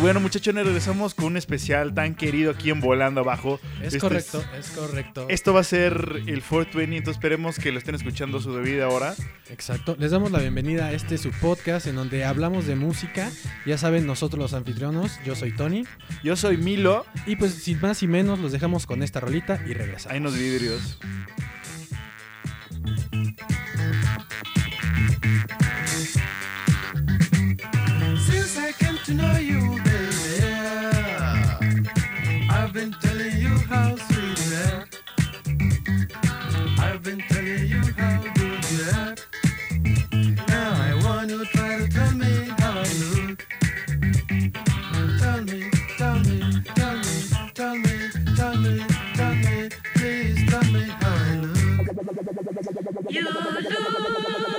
Bueno, muchachones, regresamos con un especial tan querido aquí en Volando Abajo. Es Este correcto, es correcto. Esto va a ser el 420, entonces esperemos que lo estén escuchando a su debida hora. Exacto. Les damos la bienvenida a este su podcast en donde hablamos de música. Ya saben, nosotros los anfitrionos, yo soy Tony. Yo soy Milo, Y pues sin más y menos los dejamos con esta rolita y regresamos. ahí nos vidrios. You look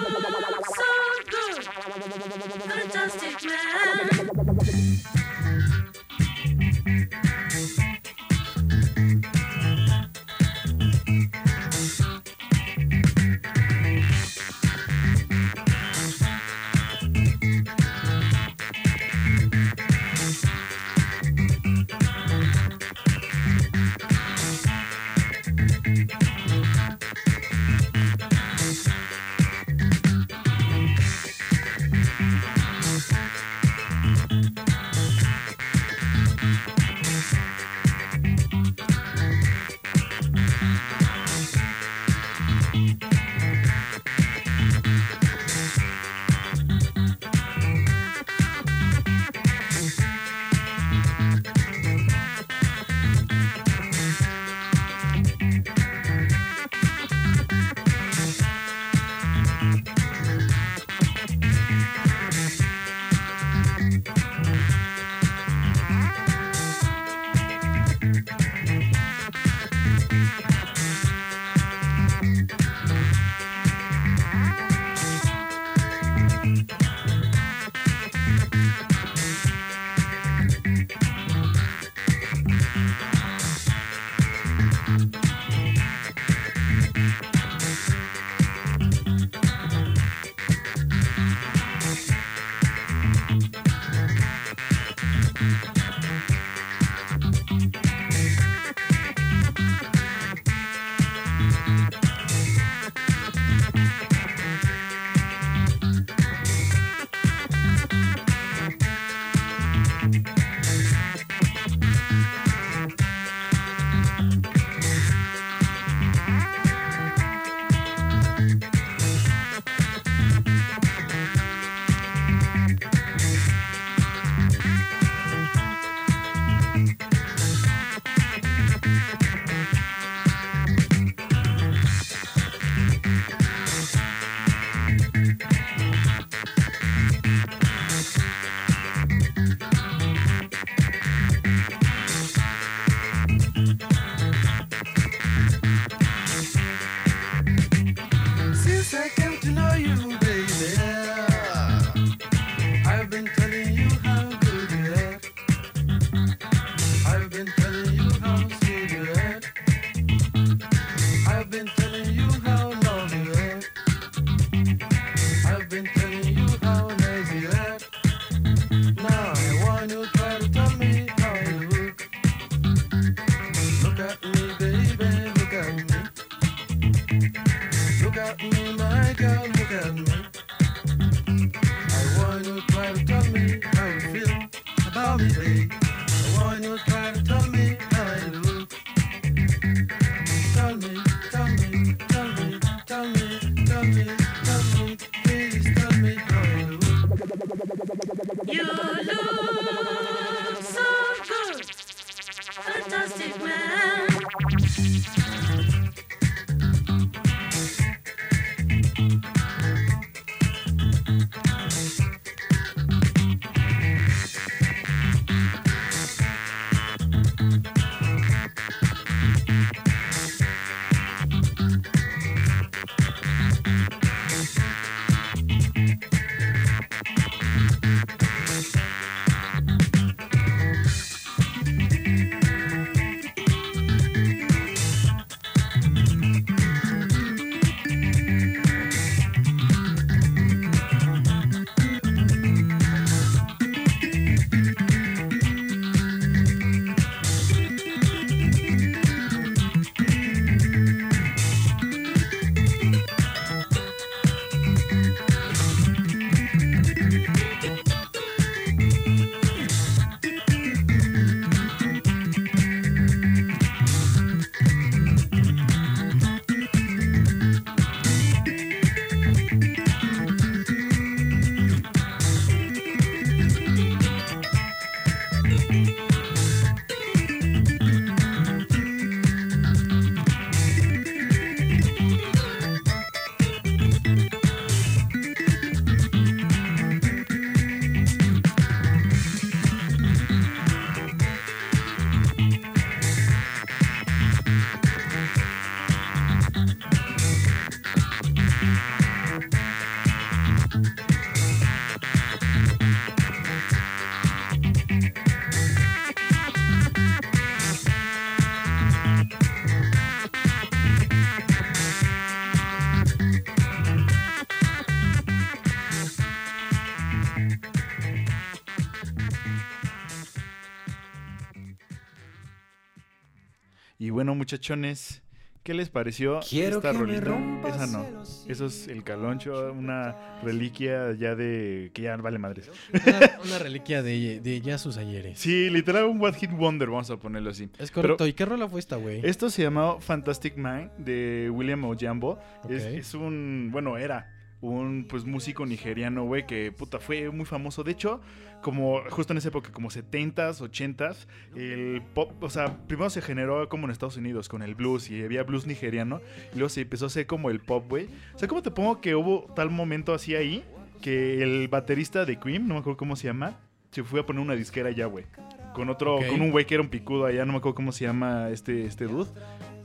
bueno, muchachones, ¿qué les pareció Quiero esta que me rolita? rompas Esa no. Eso es el caloncho, una reliquia ya de que ya vale madres. Una, una reliquia de, de ya sus ayeres. Sí, literal un What Hit Wonder, vamos a ponerlo así. Es correcto. Pero- ¿Y qué rola fue esta, güey? Esto se llamaba Fantastic Man de William Ojambo. Es un, bueno, era un pues músico nigeriano, güey, que puta fue muy famoso. De hecho, como justo en esa época, como 70s, 80s, el pop, o sea, primero se generó como en Estados Unidos con el blues y había blues nigeriano, y luego se empezó a hacer como el pop, güey. O sea, ¿cómo te pongo que hubo tal momento así ahí que el baterista de Cream, no me acuerdo cómo se llama, se fue a poner una disquera allá, güey. Con otro, con un güey que era un picudo allá, no me acuerdo cómo se llama este, este dude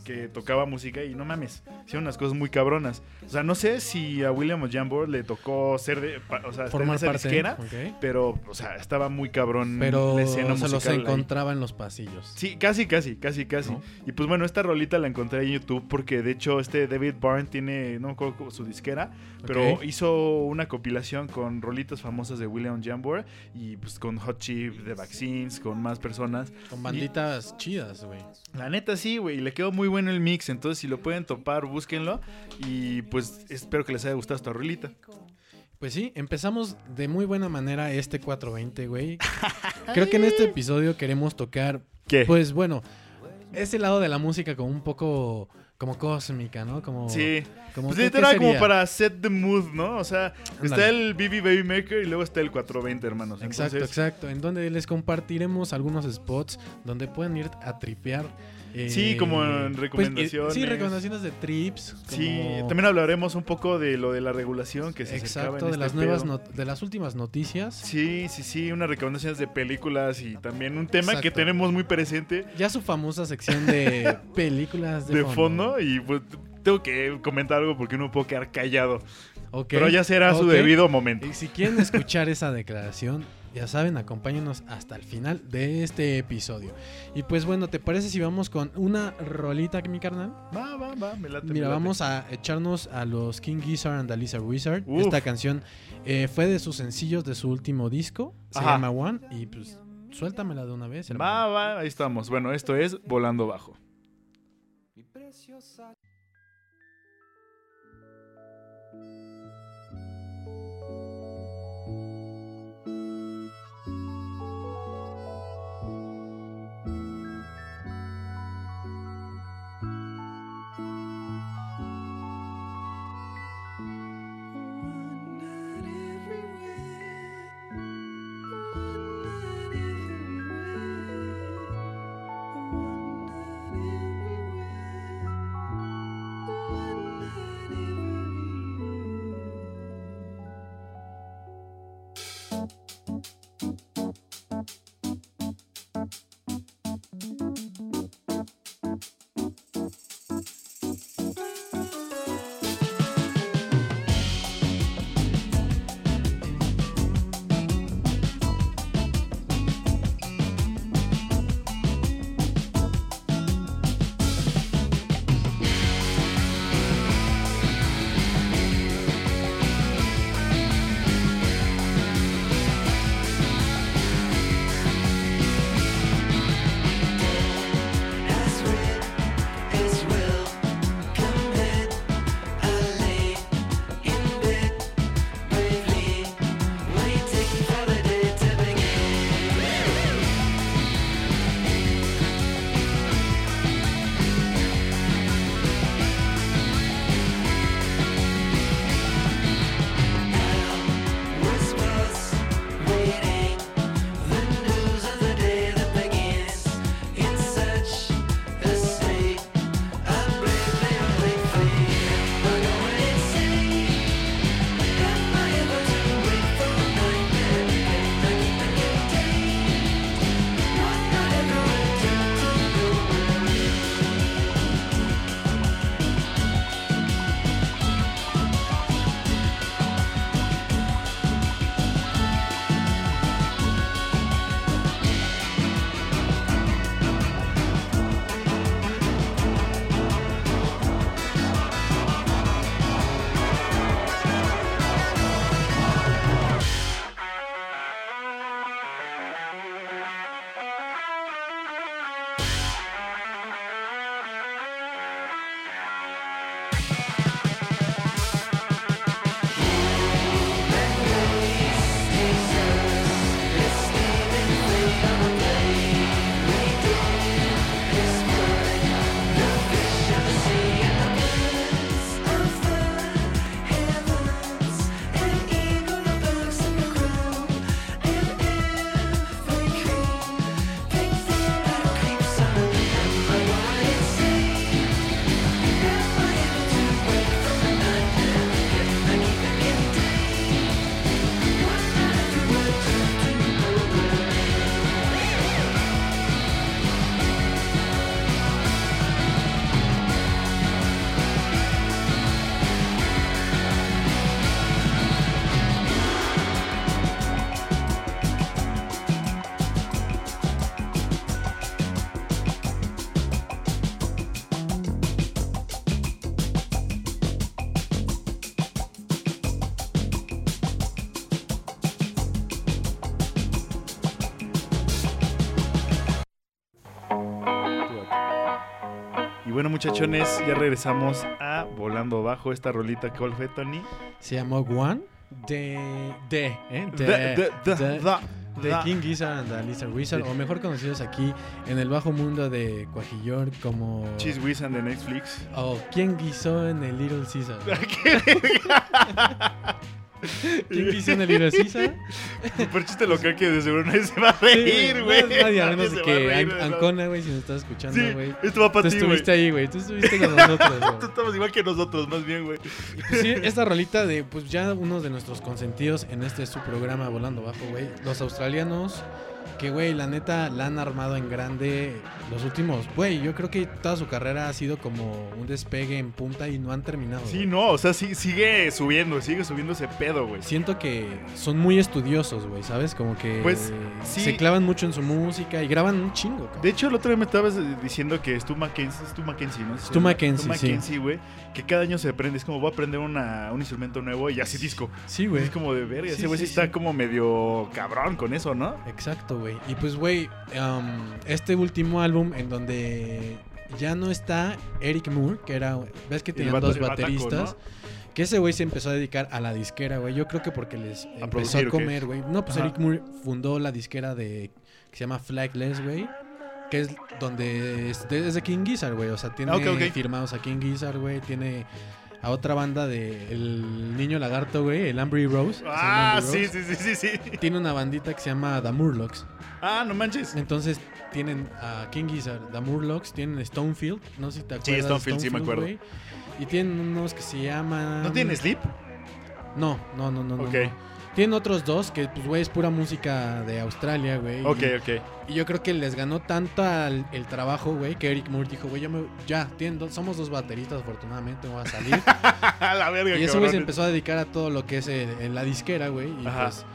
que tocaba música y no mames, hicieron unas cosas muy cabronas. O sea, no sé si a William Ojambo le tocó ser de, pa- o sea, Formar esa parte. disquera, ok. pero, o sea, estaba muy cabrón Pero la escena se los musical ahí. encontraba en los pasillos. Sí, casi, casi, casi, casi. ¿No? Y pues bueno, esta rolita la encontré en YouTube porque de hecho este David Byrne tiene, no me acuerdo su disquera, pero Ok. hizo una compilación con rolitas famosas de William Jambor y pues con Hot Chip, The Vaccines, con más personas. Con banditas chidas, güey. La neta sí, güey, y le quedó muy bueno el mix, entonces si lo pueden topar, búsquenlo y pues espero que les haya gustado esta rolita. Pues sí, empezamos de muy buena manera este 420, güey. Creo que en este episodio queremos tocar, ¿Qué? pues bueno, ese lado de la música como un poco como cósmica, ¿no? Como, sí. como Pues ¿qué- qué literal como para set the mood, ¿no? O sea, está el BB Baby Maker y luego está el 420, hermanos. Exacto, exacto. En donde les compartiremos algunos spots donde pueden ir a tripear. Eh, Sí, como en pues, eh, recomendaciones. sí, recomendaciones de trips. Sí, como- también hablaremos un poco de lo de la regulación que se Exacto, en de este las nuevas de las últimas noticias. Sí, sí, sí, unas recomendaciones de películas y también un tema que tenemos muy presente Ya su famosa sección de películas de, de fondo y pues tengo que comentar algo porque no puedo quedar callado. Ok, Pero ya será su debido momento. Y si quieren escuchar esa declaración, ya saben, acompáñenos hasta el final de este episodio. Y pues bueno, ¿te parece si vamos con una rolita, mi carnal? Va, va, va, me late. me Mira, late. vamos a echarnos a los King Gizzard and the Lizard Wizard. Uf. Esta canción eh, fue de sus sencillos de su último disco. Se Ajá. llama One. Y pues suéltamela de una vez. hermano. Va, va, ahí estamos. Bueno, esto es Volando Bajo. Mi preciosa Y bueno, muchachones, ya regresamos a Volando Bajo. Esta rolita, ¿cuál fue, Tony? Se llamó One de. De, ¿eh? De. De- de da. King Gizzard and the Lizard Wizard, o mejor conocidos aquí en el bajo mundo de Cuajillor como. Cheese Whiz and de Netflix. O ¿Quién guisó en el Little Caesar? ¿Quién el Little Caesar? Super chiste local que de seguro nadie se va a reír, Sí, güey. no, Nadie, a menos de que reír An-. Ancona, güey, si nos estás escuchando, Sí, güey. esto va Tú para ti, güey. estuviste ahí, güey. Tú estuviste con nosotros, güey. Tú estamos igual que nosotros, más bien, güey. Pues sí, esta rolita de, pues ya uno de nuestros consentidos en este su programa Volando Bajo, güey. Los australianos, que, güey, la neta la han armado en grande los últimos, güey. Yo creo que toda su carrera ha sido como un despegue en punta y no han terminado. Sí, no, o sea, sí, sigue subiendo, sigue subiendo ese pedo, güey. Siento que son muy estudiosos, güey, ¿sabes? Como que Pues, sí. se clavan mucho en su música y graban un chingo, cabrón. De hecho, el otro día me estabas diciendo que Stu Mackenzie, Stu Mackenzie, ¿no? Stu Mackenzie, Stu. Mackenzie, güey, que cada año se aprende, es como voy a aprender una, un instrumento nuevo y así disco. Sí, güey. Es como de verga, ese güey sí, está como medio cabrón con eso, ¿no? Exacto, güey. Y pues, güey, um, este último álbum en donde ya no está Eric Moore, que era, ves que tenían dos bataco, bateristas, que ese güey se empezó a dedicar a la disquera, güey. Yo creo que porque les empezó producir, a comer, güey. No, pues Ajá. Eric Moore fundó la disquera de que se llama Flagless, güey. Que es donde es de, es de King Gizzard, güey. O sea, tiene Ah, ok, ok. firmados a King Gizzard, güey. Tiene a otra banda de El Niño Lagarto, güey. El Ambry Rose. Ah, Ambry sí, Rose. sí, sí, sí, sí. Tiene una bandita que se llama The Murlocs. Ah, no manches. Entonces tienen a King Gizzard, The Murlocs, tienen Stonefield, no sé si te acuerdas. de Stonefield, sí me acuerdo. güey. Y tienen unos que se llaman. ¿No tiene Sleep? No, no, no, no. no, Ok. no. Tienen otros dos que, pues, güey, es pura música de Australia, güey. Ok, y, ok. y yo creo que les ganó tanto al- el trabajo, güey, que Eric Moore dijo, güey, yo me- ya, tienen dos- somos dos bateristas, afortunadamente, voy a salir. A la verga, y ese güey se empezó a dedicar a todo lo que es el- en la disquera, güey. Y Ajá. pues,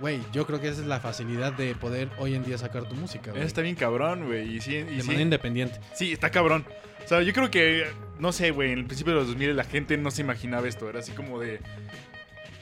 güey, yo creo que esa es la facilidad de poder hoy en día sacar tu música, güey. Está bien cabrón, güey. Y sí, y de sí- manera independiente. Sí, está cabrón. O sea, yo creo que, no sé, güey, en el principio de los 2000 la gente no se imaginaba esto. Era así como de...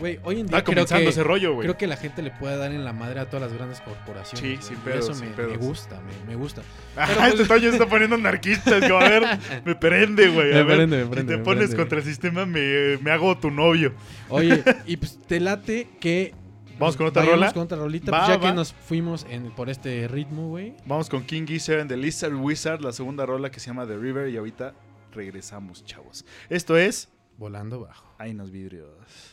Güey, hoy en día Está creo comenzando que, ese rollo, güey. creo que la gente le puede dar en la madre a todas las grandes corporaciones. Sí, sin pedos, Eso sin me, pedos. me gusta, me, me gusta. Ajá, pues- este Toño está poniendo anarquista. Es como, a ver, me prende, güey. a Me ver, prende, me si prende, te me pones prende, contra el sistema, me, me hago tu novio. Oye, y pues te late que... Vamos con otra rola. con otra rolita, Va, pues ya va. que nos fuimos en, por este ritmo, güey. Vamos con King Gizzard and the Lizard Wizard, la segunda rola que se llama The River. Y ahorita regresamos, chavos. Esto es... Volando bajo. Ahí nos vidrios.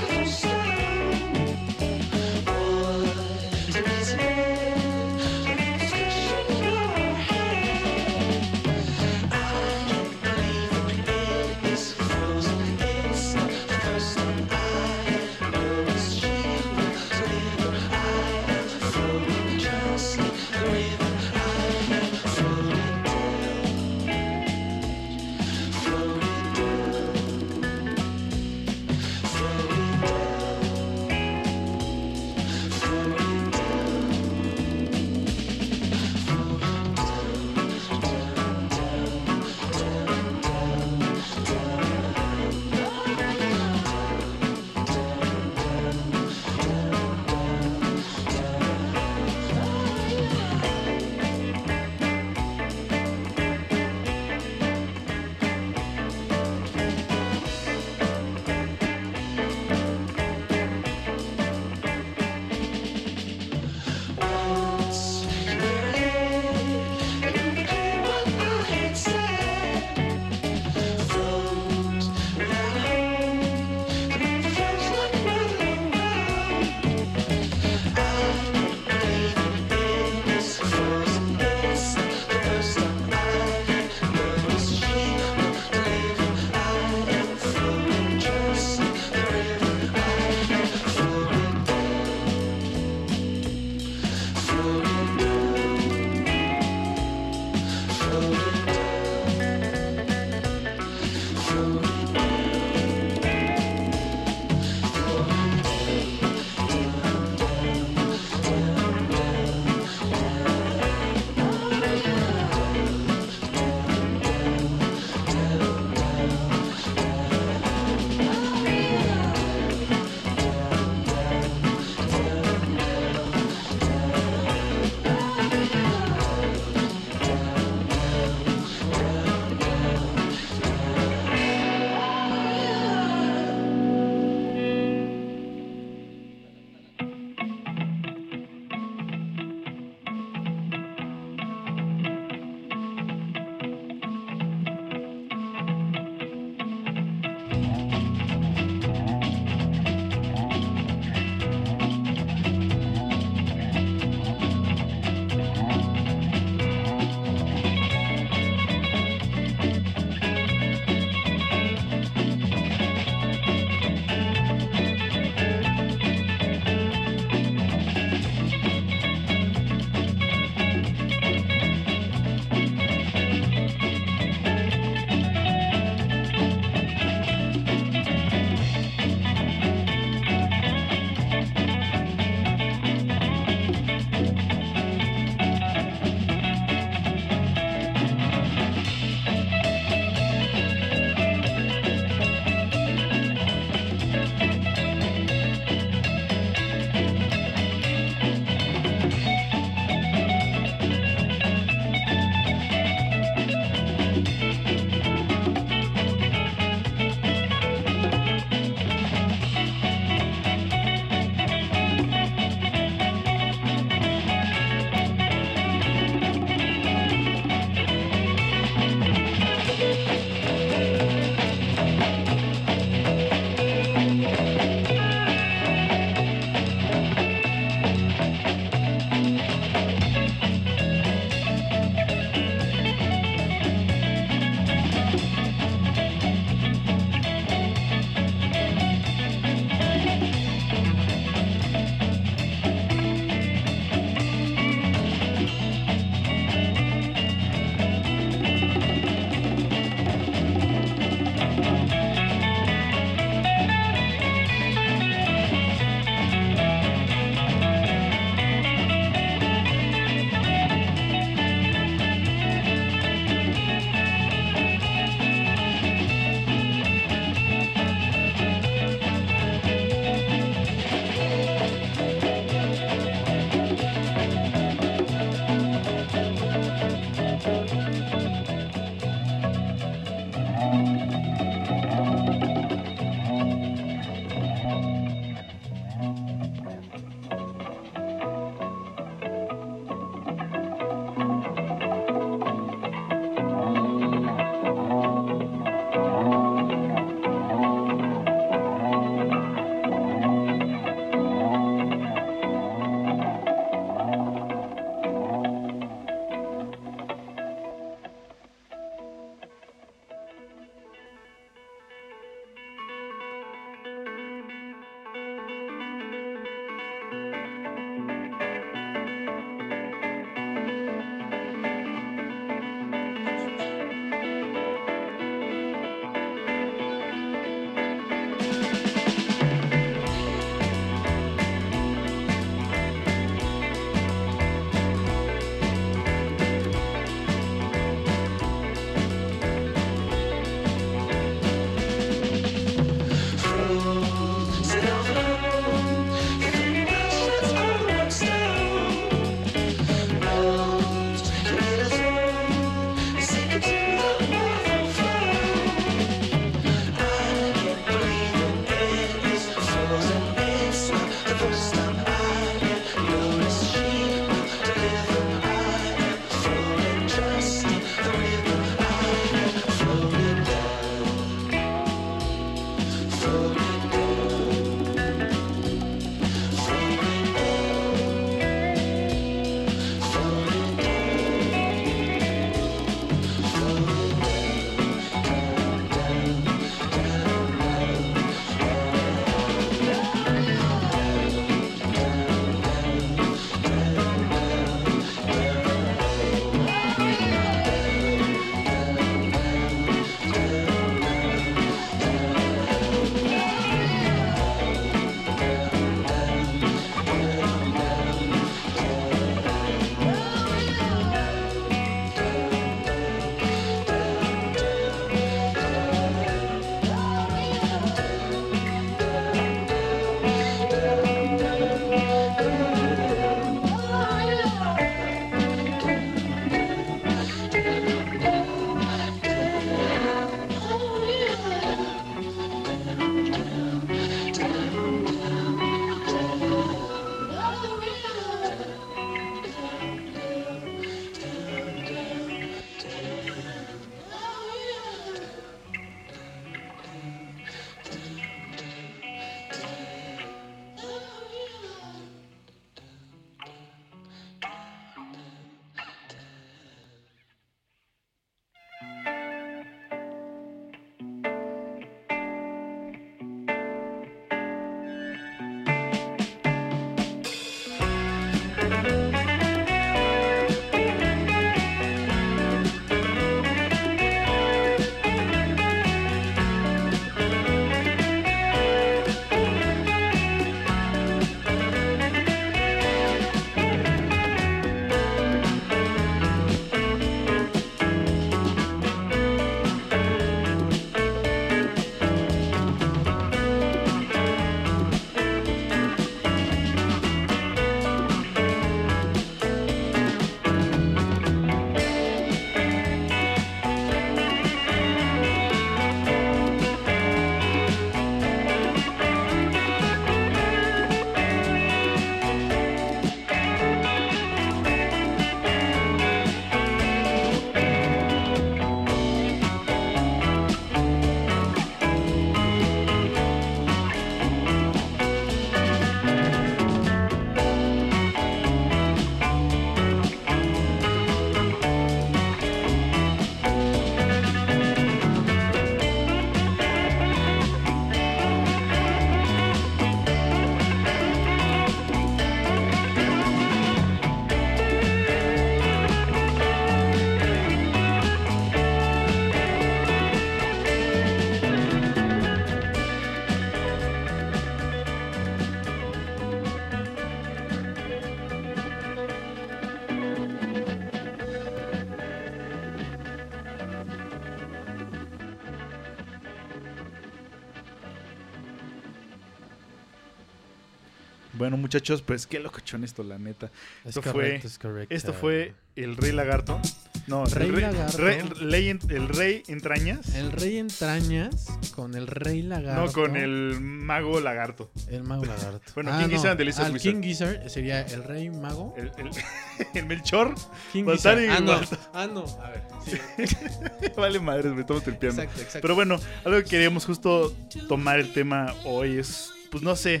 Bueno, muchachos, pues qué locochón esto, la neta. Es Esto correcto, fue- es correcto. Esto fue el Rey Lagarto. No, Rey el, rey, Lagarto. rey- ley el Rey Entrañas. El rey entrañas con el rey lagarto. no, con el Mago Lagarto. El mago lagarto. Bueno, King Gizzard and the Lizard Al Wizard. King Gizzard sería el rey mago. El, el, el Melchor. King Baltar Gizzard. y Ah, no. Ah, no. A ver. Sí. vale madres, me estamos tripeando. Exacto, exacto. Pero bueno, algo que queríamos justo tomar el tema hoy es, pues no sé,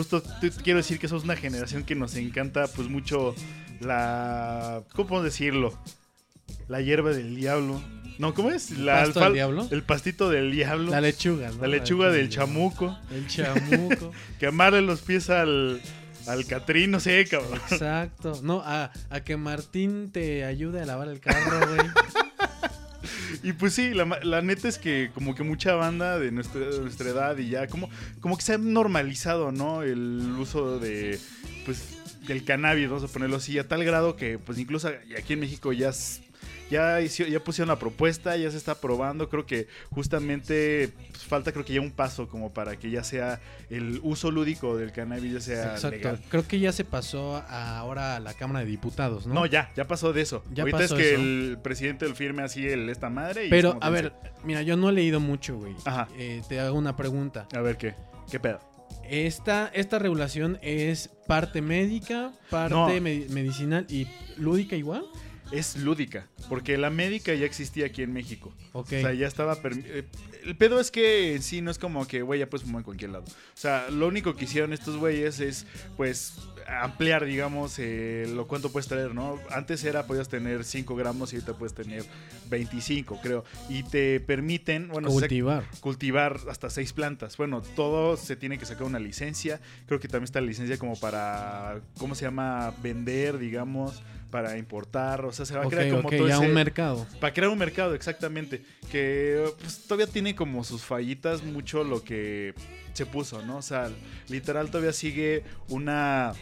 justo te- quiero decir que somos una generación que nos encanta pues mucho la, ¿cómo podemos decirlo? La hierba del diablo. No, ¿cómo es? La pasto del diablo? El pastito del diablo. La lechuga, ¿no? la lechuga del chamuco. El chamuco. Que amarle los pies al, al Catrín, no sé, cabrón. Exacto. No, a, a que Martín te ayude a lavar el carro, güey. Y pues sí, la, la neta es que como que mucha banda de nuestra, de nuestra edad y ya como, como que se ha normalizado, ¿no? El uso de, pues, del cannabis, vamos a ponerlo así, a tal grado que pues incluso aquí en México ya... Ya, hizo- ya pusieron la propuesta, ya se está probando. Creo que justamente pues, falta, creo que ya un paso como para que ya sea el uso lúdico del cannabis, ya sea Exacto. legal. Creo que ya se pasó a- ahora a la Cámara de Diputados, ¿no? No, ya, ya pasó de eso. Ya Ahorita pasó es que eso. el presidente lo firme así el, esta madre. Y Pero, a ver, mira, yo no he leído mucho, güey. Ajá. Eh, te hago una pregunta. A ver qué, qué pedo. Esta, esta regulación es parte médica, parte No. me- medicinal y lúdica igual. Es lúdica, porque la médica ya existía aquí en México. Ok. O sea, ya estaba... eh, el pedo es que en sí no es como que, güey, ya puedes fumar en cualquier lado. O sea, lo único que hicieron estos güeyes es, pues, ampliar, digamos, eh, lo cuánto puedes traer, ¿no? Antes era, podías tener 5 gramos y ahorita puedes tener 25, creo. Y te permiten, bueno, Cultivar. cultivar hasta seis plantas. Bueno, todo se tiene que sacar una licencia. Creo que también está la licencia como para, ¿cómo se llama? Vender, digamos, para importar. O sea, se va a crear como ok, todo ya ese- un mercado. Para crear un mercado, exactamente. Que pues, todavía tiene como sus fallitas mucho lo que se puso, ¿no? O sea, literal todavía sigue una...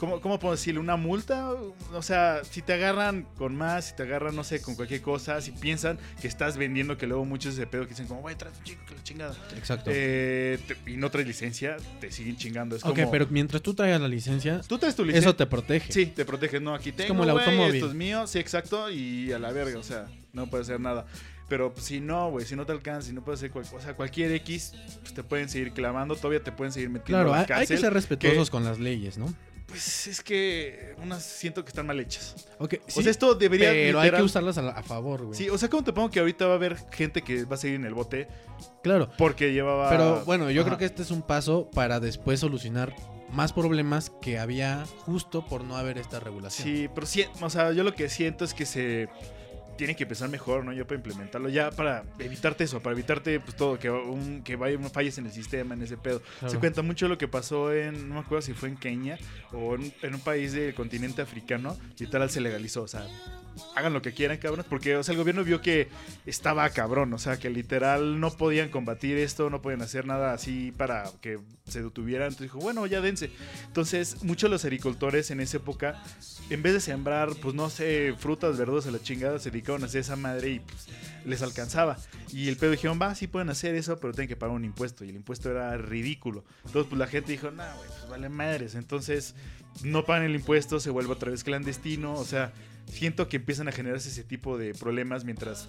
¿Cómo, ¿Cómo puedo decirle? ¿Una multa? O sea, si te agarran con más, si te agarran, no sé, con cualquier cosa, si piensan que estás vendiendo, que luego muchos de pedo que dicen como, güey, trae tu chico, que la chingada. Exacto. Eh, te- y no traes licencia, te siguen chingando. Es ok, como, pero mientras tú traigas la licencia, Tú traes tu licencia. eso te protege. Sí, te protege. No, aquí tengo, como el automóvil. Esto es mío, sí, exacto. Y a la verga, o sea, no puede hacer nada. Pero si no, güey, si no te alcanza, si no puedes hacer cual- o sea, cualquier X, pues te pueden seguir clavando, todavía te pueden seguir metiendo Claro, a la hay, hay que ser respetuosos con las leyes, ¿no? Pues es que unas siento que están mal hechas. Ok, o sí, sea, esto debería pero hay que usarlas a, la- a favor, güey. Sí, o sea, como te pongo que ahorita va a haber gente que va a seguir en el bote Claro. porque llevaba Pero bueno, yo Ajá. creo que este es un paso para después solucionar más problemas que había justo por no haber esta regulación. Sí, pero sí, o sea, yo lo que siento es que se tiene que empezar mejor, ¿no? Yo para implementarlo, ya para evitarte eso, para evitarte pues todo, que, un, que vaya falles en el sistema, en ese pedo. Claro. Se cuenta mucho lo que pasó en, no me acuerdo si fue en Kenia o en, en un país del continente africano, literal se legalizó, o sea, hagan lo que quieran, cabrones, porque o sea, el gobierno vio que estaba cabrón, o sea, que literal no podían combatir esto, no podían hacer nada así para que se detuvieran, entonces dijo, bueno, ya dense. Entonces, muchos de los agricultores en esa época, en vez de sembrar, pues no sé, frutas, verduras a la chingada, se dedicaban a hacer esa madre y pues, les alcanzaba. Y el pedo dijeron, va, sí pueden hacer eso, pero tienen que pagar un impuesto. Y el impuesto era ridículo. Entonces, pues la gente dijo, no, güey, pues vale madres. Entonces, no pagan el impuesto, se vuelve otra vez clandestino. O sea, siento que empiezan a generarse ese tipo de problemas mientras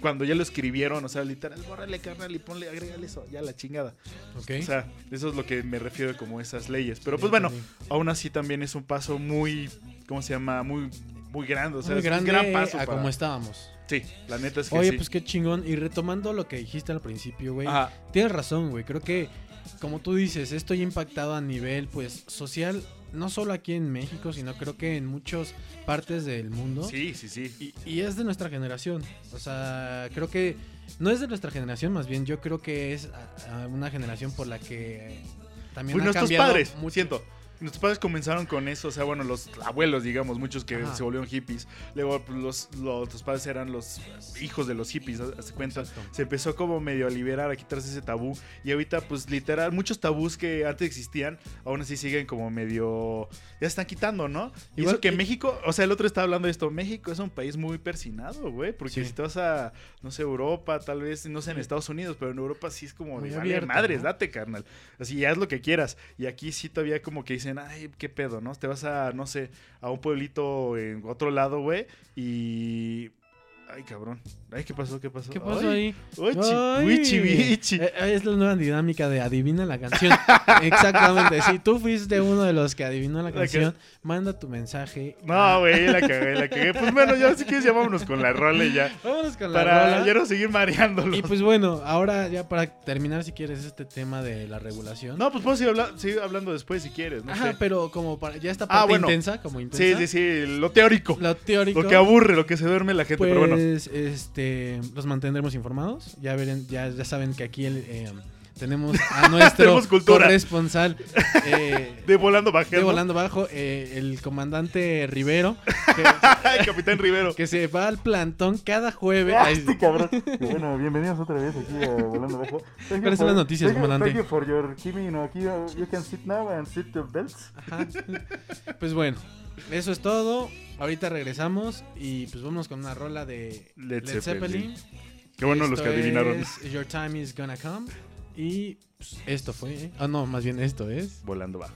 cuando ya lo escribieron, o sea, literal, bórrale carnal y ponle, agrégale eso, ya la chingada. O sea, eso es lo que me refiero como esas leyes. Pero pues bueno, aún así también es un paso muy, ¿cómo se llama? Muy, muy grande. O sea, Muy es grande un gran paso. a para- como estábamos. Sí, la neta es que Oye, sí. pues qué chingón. Y retomando lo que dijiste al principio, güey. Tienes razón, güey. Creo que, como tú dices, esto ya ha impactado a nivel, pues, social, no solo aquí en México, sino creo que en muchas partes del mundo. Sí, sí, sí. Y, y es de nuestra generación. O sea, creo que no es de nuestra generación, más bien yo creo que es una generación por la que también ha nuestros cambiado padres, mucho. siento. Nuestros padres comenzaron con eso, o sea, bueno, los abuelos, digamos, muchos que Ajá. se volvieron hippies. Luego pues, los, los, los padres eran los hijos de los hippies, ¿se cuenta? Exacto. Se empezó como medio a liberar, a quitarse ese tabú. Y ahorita, pues literal, muchos tabús que antes existían, aún así siguen como medio... Ya se están quitando, ¿no? Y Igual eso que México, o sea, el otro estaba hablando de esto, México es un país muy persinado, güey. Porque Sí. si te vas a, no sé, Europa, tal vez, no sé, en Estados Unidos, pero en Europa sí es como de, madres, ¿no? date, carnal. Así, haz lo que quieras. Y aquí sí todavía como que dicen, ay, qué pedo, ¿no? Te vas a, no sé, a un pueblito en otro lado, güey, y... Ay, cabrón. Ay, ¿qué pasó? ¿Qué pasó? ¿Qué pasó Ay, ahí? Uchi, Ay. wichi, wichi. Eh, eh, es la nueva dinámica de adivina la canción. Exactamente. Si tú fuiste uno de los que adivinó la que- canción, manda tu mensaje. No, güey, la cagué, la cagué. Pues bueno, ya si quieres, ya vámonos con la rola y ya. Vámonos con la Para rola. ya no seguir mareándolos. Y pues bueno, ahora ya para terminar, si quieres, este tema de la regulación. No, pues puedo seguir, habla- seguir hablando después si quieres, no Ajá, sé. pero como para ya esta Ah, parte bueno. intensa, como Sí, intensa. sí, sí, lo teórico. Lo teórico. Lo que aburre, lo que se duerme la gente, Pues, pero bueno. Este, los mantendremos informados. Ya ya, ya saben que aquí el, eh, tenemos a nuestro Tenemos corresponsal eh, De volando bajando. de volando bajo, eh, el comandante Rivero, que, Ay, Capitán Rivero. que se va al plantón cada jueves. Ah, Ay, este cabrón. Bueno, bienvenidos otra vez aquí a Volando Bajo. ¿Cuáles son las noticias, comandante? Thank you for your Kimi, you know, aquí uh, you can sit now and sit your belts. Ajá. Pues bueno, eso es todo. Ahorita regresamos y pues vamos con una rola de Led Led, Zeppelin. Zeppelin. Qué bueno los Esto que adivinaron. es Your Time is Gonna Come. Y pues, esto fue. ¿eh? Ah, no, más bien esto es. Volando Bajo.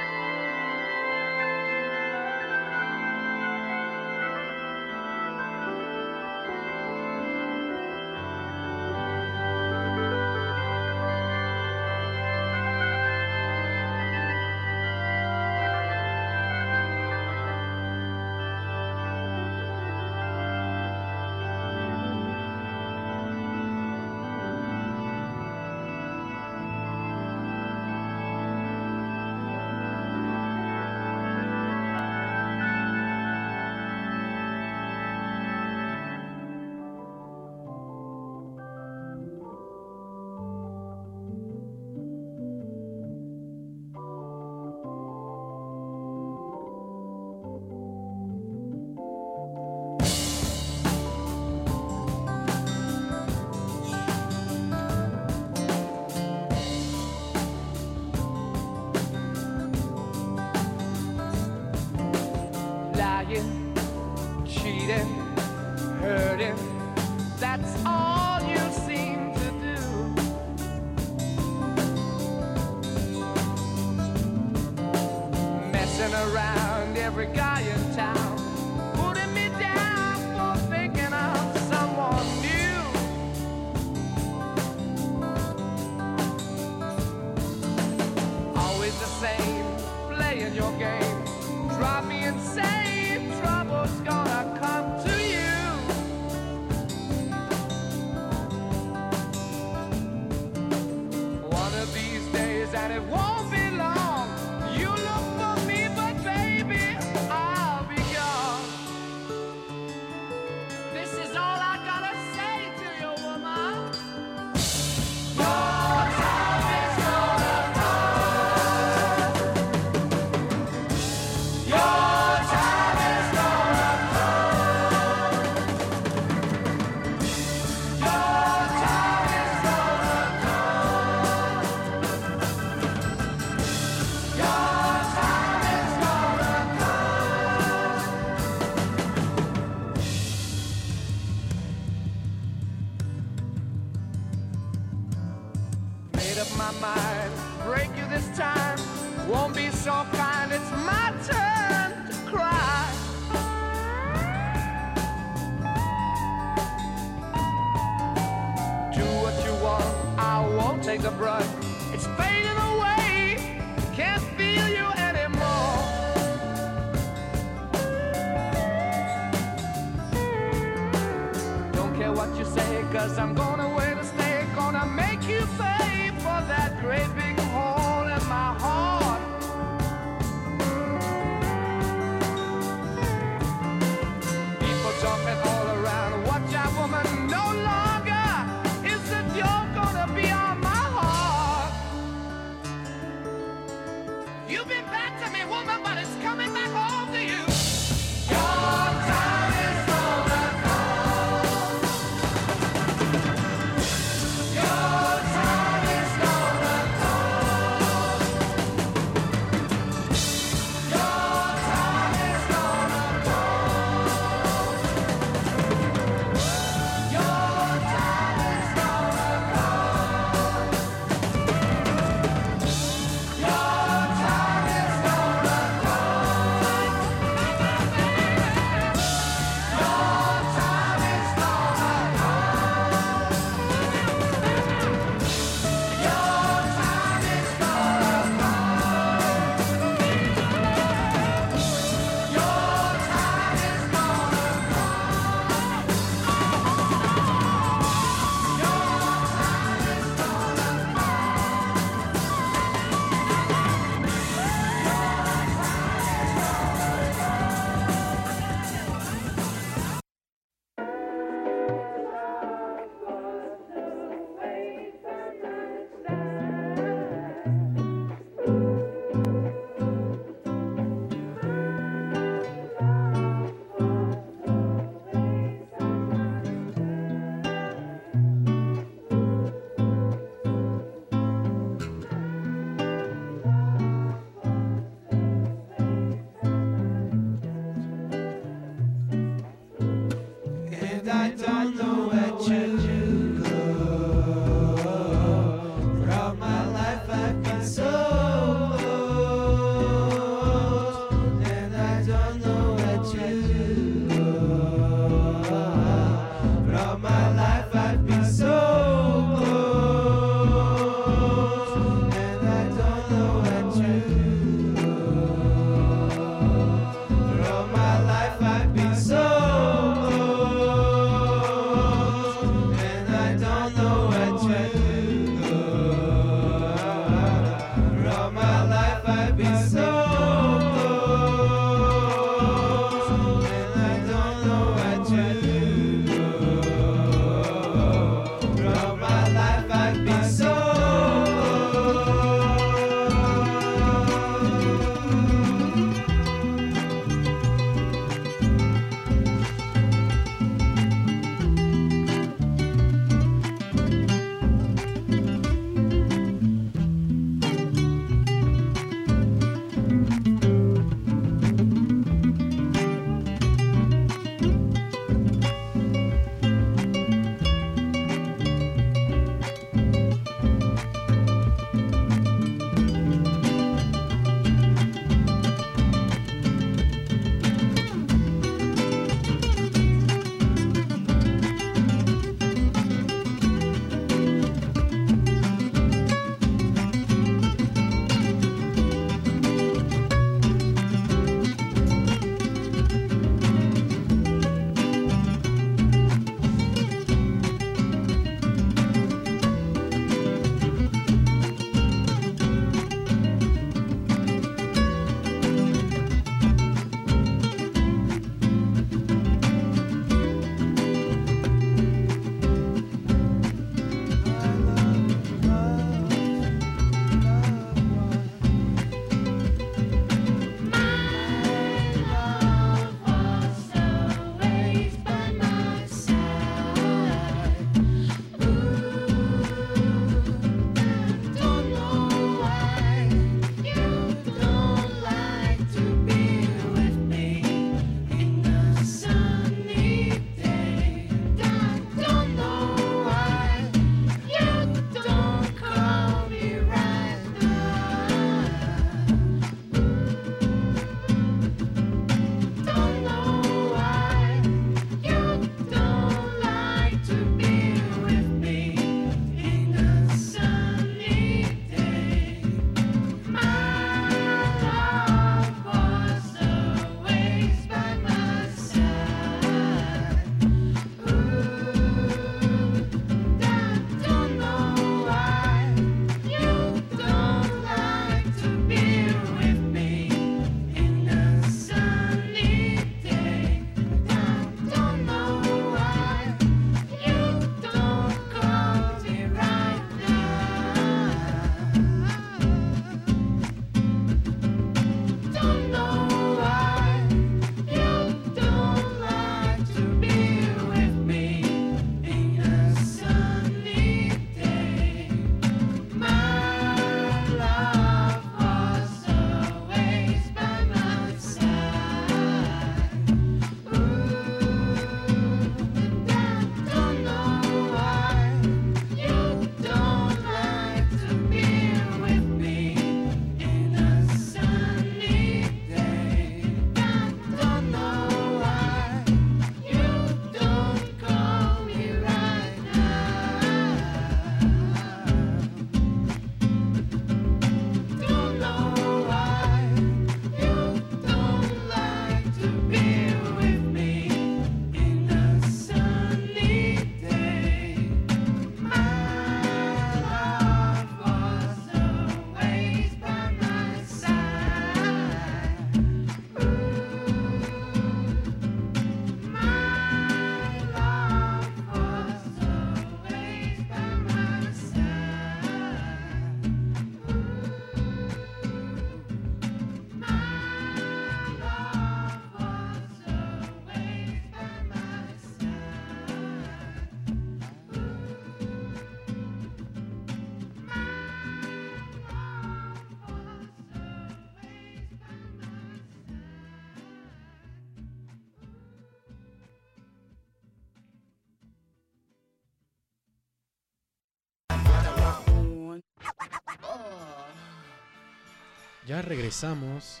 Ya regresamos.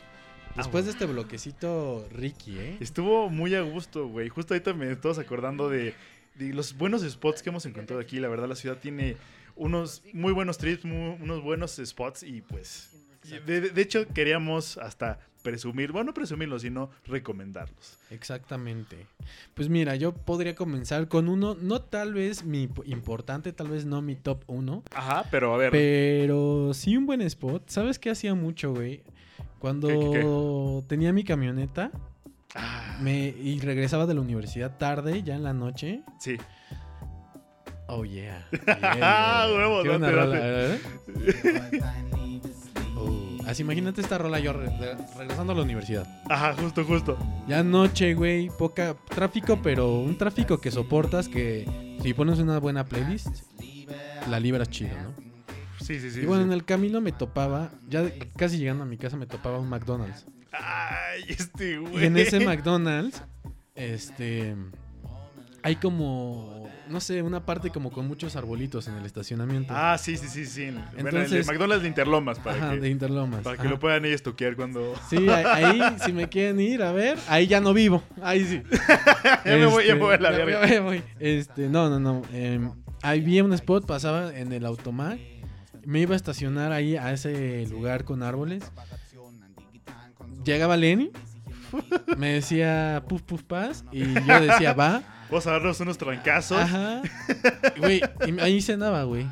Después de este bloquecito Ricky, ¿eh? Estuvo muy a gusto, güey. Justo ahorita me estamos acordando de, de los buenos spots que hemos encontrado aquí. La verdad, la ciudad tiene unos muy buenos trips, unos buenos spots y pues... De, hecho, queríamos hasta presumir, bueno, no presumirlos, sino recomendarlos. Exactamente. Pues mira, yo podría comenzar con uno, no tal vez mi importante, tal vez no mi top uno, Ajá, pero a ver. pero sí un buen spot. ¿Sabes qué hacía mucho, güey? Cuando ¿Qué, tenía mi camioneta Ah, me, y regresaba de la universidad tarde, ya en la noche. sí. Oh, yeah. Ah, huevo, Qué buena Así imagínate esta rola yo re- regresando a la universidad. Ajá, justo, justo. Ya noche, güey, poca tráfico, pero un tráfico que soportas que si pones una buena playlist, la libras chido, ¿no? Sí, sí, sí. y bueno, sí. en el camino me topaba, ya casi llegando a mi casa me topaba un McDonald's. Ay, este güey. Y en ese McDonald's, este, hay como, no sé, una parte como con muchos arbolitos en el estacionamiento. Ah, sí, sí, sí, sí. bueno, el de Entonces- McDonald's de Interlomas para Ajá, que, de Interlomas. para que lo puedan ellos toquear cuando. Sí, ahí, ahí, si me quieren ir a ver, ahí ya no vivo. Ahí sí. Ya me voy, ya Este, me voy a la ya- verga. ya me voy. Este, no, no, no. em, había un spot, pasaba en el automac. Me iba a estacionar ahí a ese lugar con árboles. Llegaba Lenny. Me decía puf puf paz. Y yo decía va. Vamos a darnos unos trancazos. Ajá. Güey, y ahí cenaba, güey.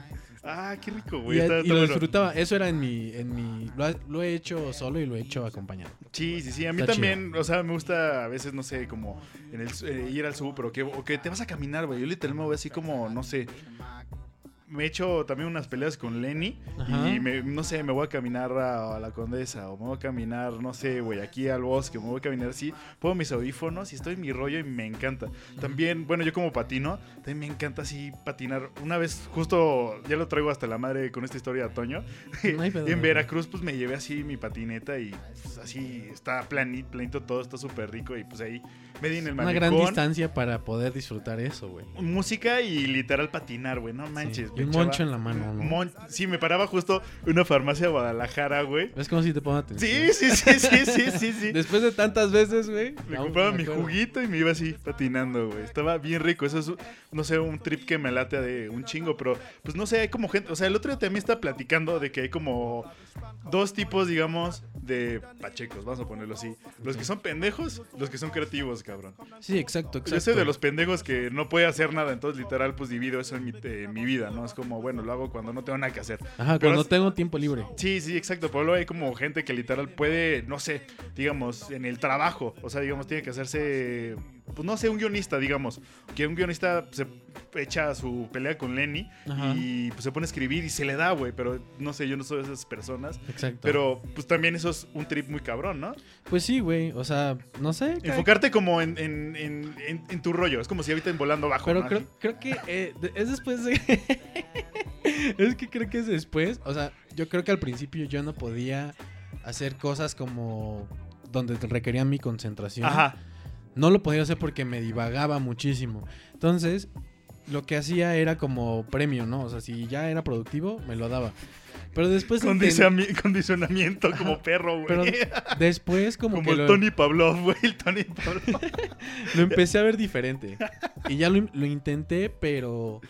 Ah, qué rico, Y, güey. Está- y lo bueno. disfrutaba. Eso era en mi. En mi lo, he- lo he hecho solo y lo he hecho acompañado. Sí, sí, sí. A mí Está también, o sea, me gusta a veces, no sé, como en el, eh, ir al sub, pero que, o que te vas a caminar, güey. Yo literal me voy así como, no sé. Me he hecho también unas peleas con Lenny Ajá. y me, no sé, me voy a caminar a, a la Condesa o me voy a caminar, no sé, güey, aquí al bosque, me voy a caminar así, pongo mis audífonos y estoy en mi rollo y me encanta. También, bueno, yo como patino, también me encanta así patinar. Una vez, justo, ya lo traigo hasta la madre con esta historia de Toño, No pedo, en. Veracruz pues me llevé así mi patineta y pues, así está planito, planito todo, está súper rico y pues ahí me di en el Una malecón. gran distancia para poder disfrutar eso, güey. Música y literal patinar, güey, no manches. Sí, y un moncho en la mano, ¿no? Mon- sí, me paraba justo en una farmacia de Guadalajara, güey. ¿Ves cómo si te pongo atención? Sí, sí, sí, sí, sí, sí, sí. Después de tantas veces, güey. Me compraba mi acuerdo. juguito y me iba así patinando, güey. Estaba bien rico. Eso es, no sé, un trip que me late de un chingo, pero pues no sé, hay como gente. O sea, el otro día también estaba platicando de que hay como dos tipos, digamos, de pachecos, vamos a ponerlo así. Los que son pendejos, los que son creativos, cabrón. Sí, exacto, exacto. Yo soy de los pendejos que no puede hacer nada, entonces literal, pues divido eso en mi, eh, mi vida, ¿no? Es como, bueno, lo hago cuando no tengo nada que hacer. Ajá, Pero cuando es- tengo tiempo libre. Sí, sí, exacto. Pero luego hay como gente que literal puede, no sé, digamos, en el trabajo. O sea, digamos, tiene que hacerse, pues no sé, un guionista, digamos. Que un guionista se echa su pelea con Lenny Ajá. y pues, se pone a escribir y se le da, güey. Pero no sé, yo no soy de esas personas. Exacto. Pero pues también eso es un trip muy cabrón, ¿no? Pues sí, güey. O sea, no sé. Enfocarte como en, en, en, tu rollo. Es como si ahorita en volando bajo. Pero ¿no? creo, creo que eh, es después de. es que creo que es después. O sea, yo creo que al principio yo no podía hacer cosas como donde requerían mi concentración. Ajá. No lo podía hacer porque me divagaba muchísimo. Entonces, lo que hacía era como premio, ¿no? O sea, si ya era productivo, me lo daba. Pero después. condicionamiento como perro, güey. Pero después, como, como que el lo, Tony Pavlov, güey. El Tony Pavlov. lo empecé a ver diferente. Y ya lo, lo intenté, pero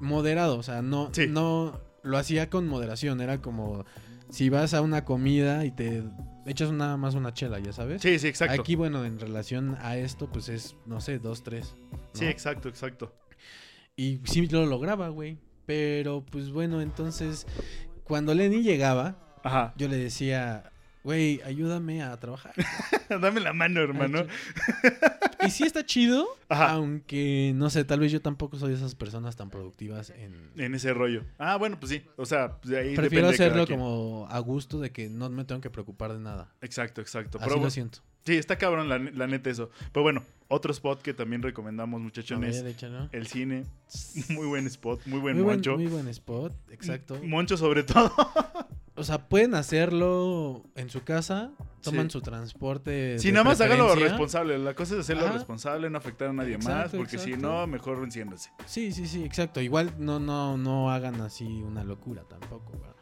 moderado. O sea, no, Sí. no lo hacía con moderación. Era como si vas a una comida y te echas nada más una chela, ya sabes. Sí, sí, exacto. Aquí, bueno, en relación a esto, pues es, no sé, dos, tres. ¿no? Sí, exacto, exacto. Y sí lo lograba, güey. Pero, pues bueno, entonces, cuando Lenny llegaba, Ajá. yo le decía, güey, ayúdame a trabajar. Dame la mano, hermano. Y sí está chido, Ajá. aunque, no sé, tal vez yo tampoco soy de esas personas tan productivas en... En ese rollo. Ah, bueno, pues sí. O sea, pues de ahí Prefiero depende de cada hacerlo como a gusto de que no me tengo que preocupar de nada. Exacto, exacto. Así Pero lo siento. sí, está cabrón la, la neta eso. Pero bueno, otro spot que también recomendamos, muchachones. ver, échalo. El cine. Muy buen spot, muy buen Muy buen, moncho. muy buen spot, exacto. Moncho sobre todo. O sea, pueden hacerlo en su casa, toman Sí. su transporte. Si nada más hágalo responsable. La cosa es hacerlo Ajá. responsable, no afectar a nadie más. Exacto, Porque si no, mejor enciéndase. Sí, sí, sí, exacto. Igual no, no, no hagan así una locura tampoco, ¿verdad?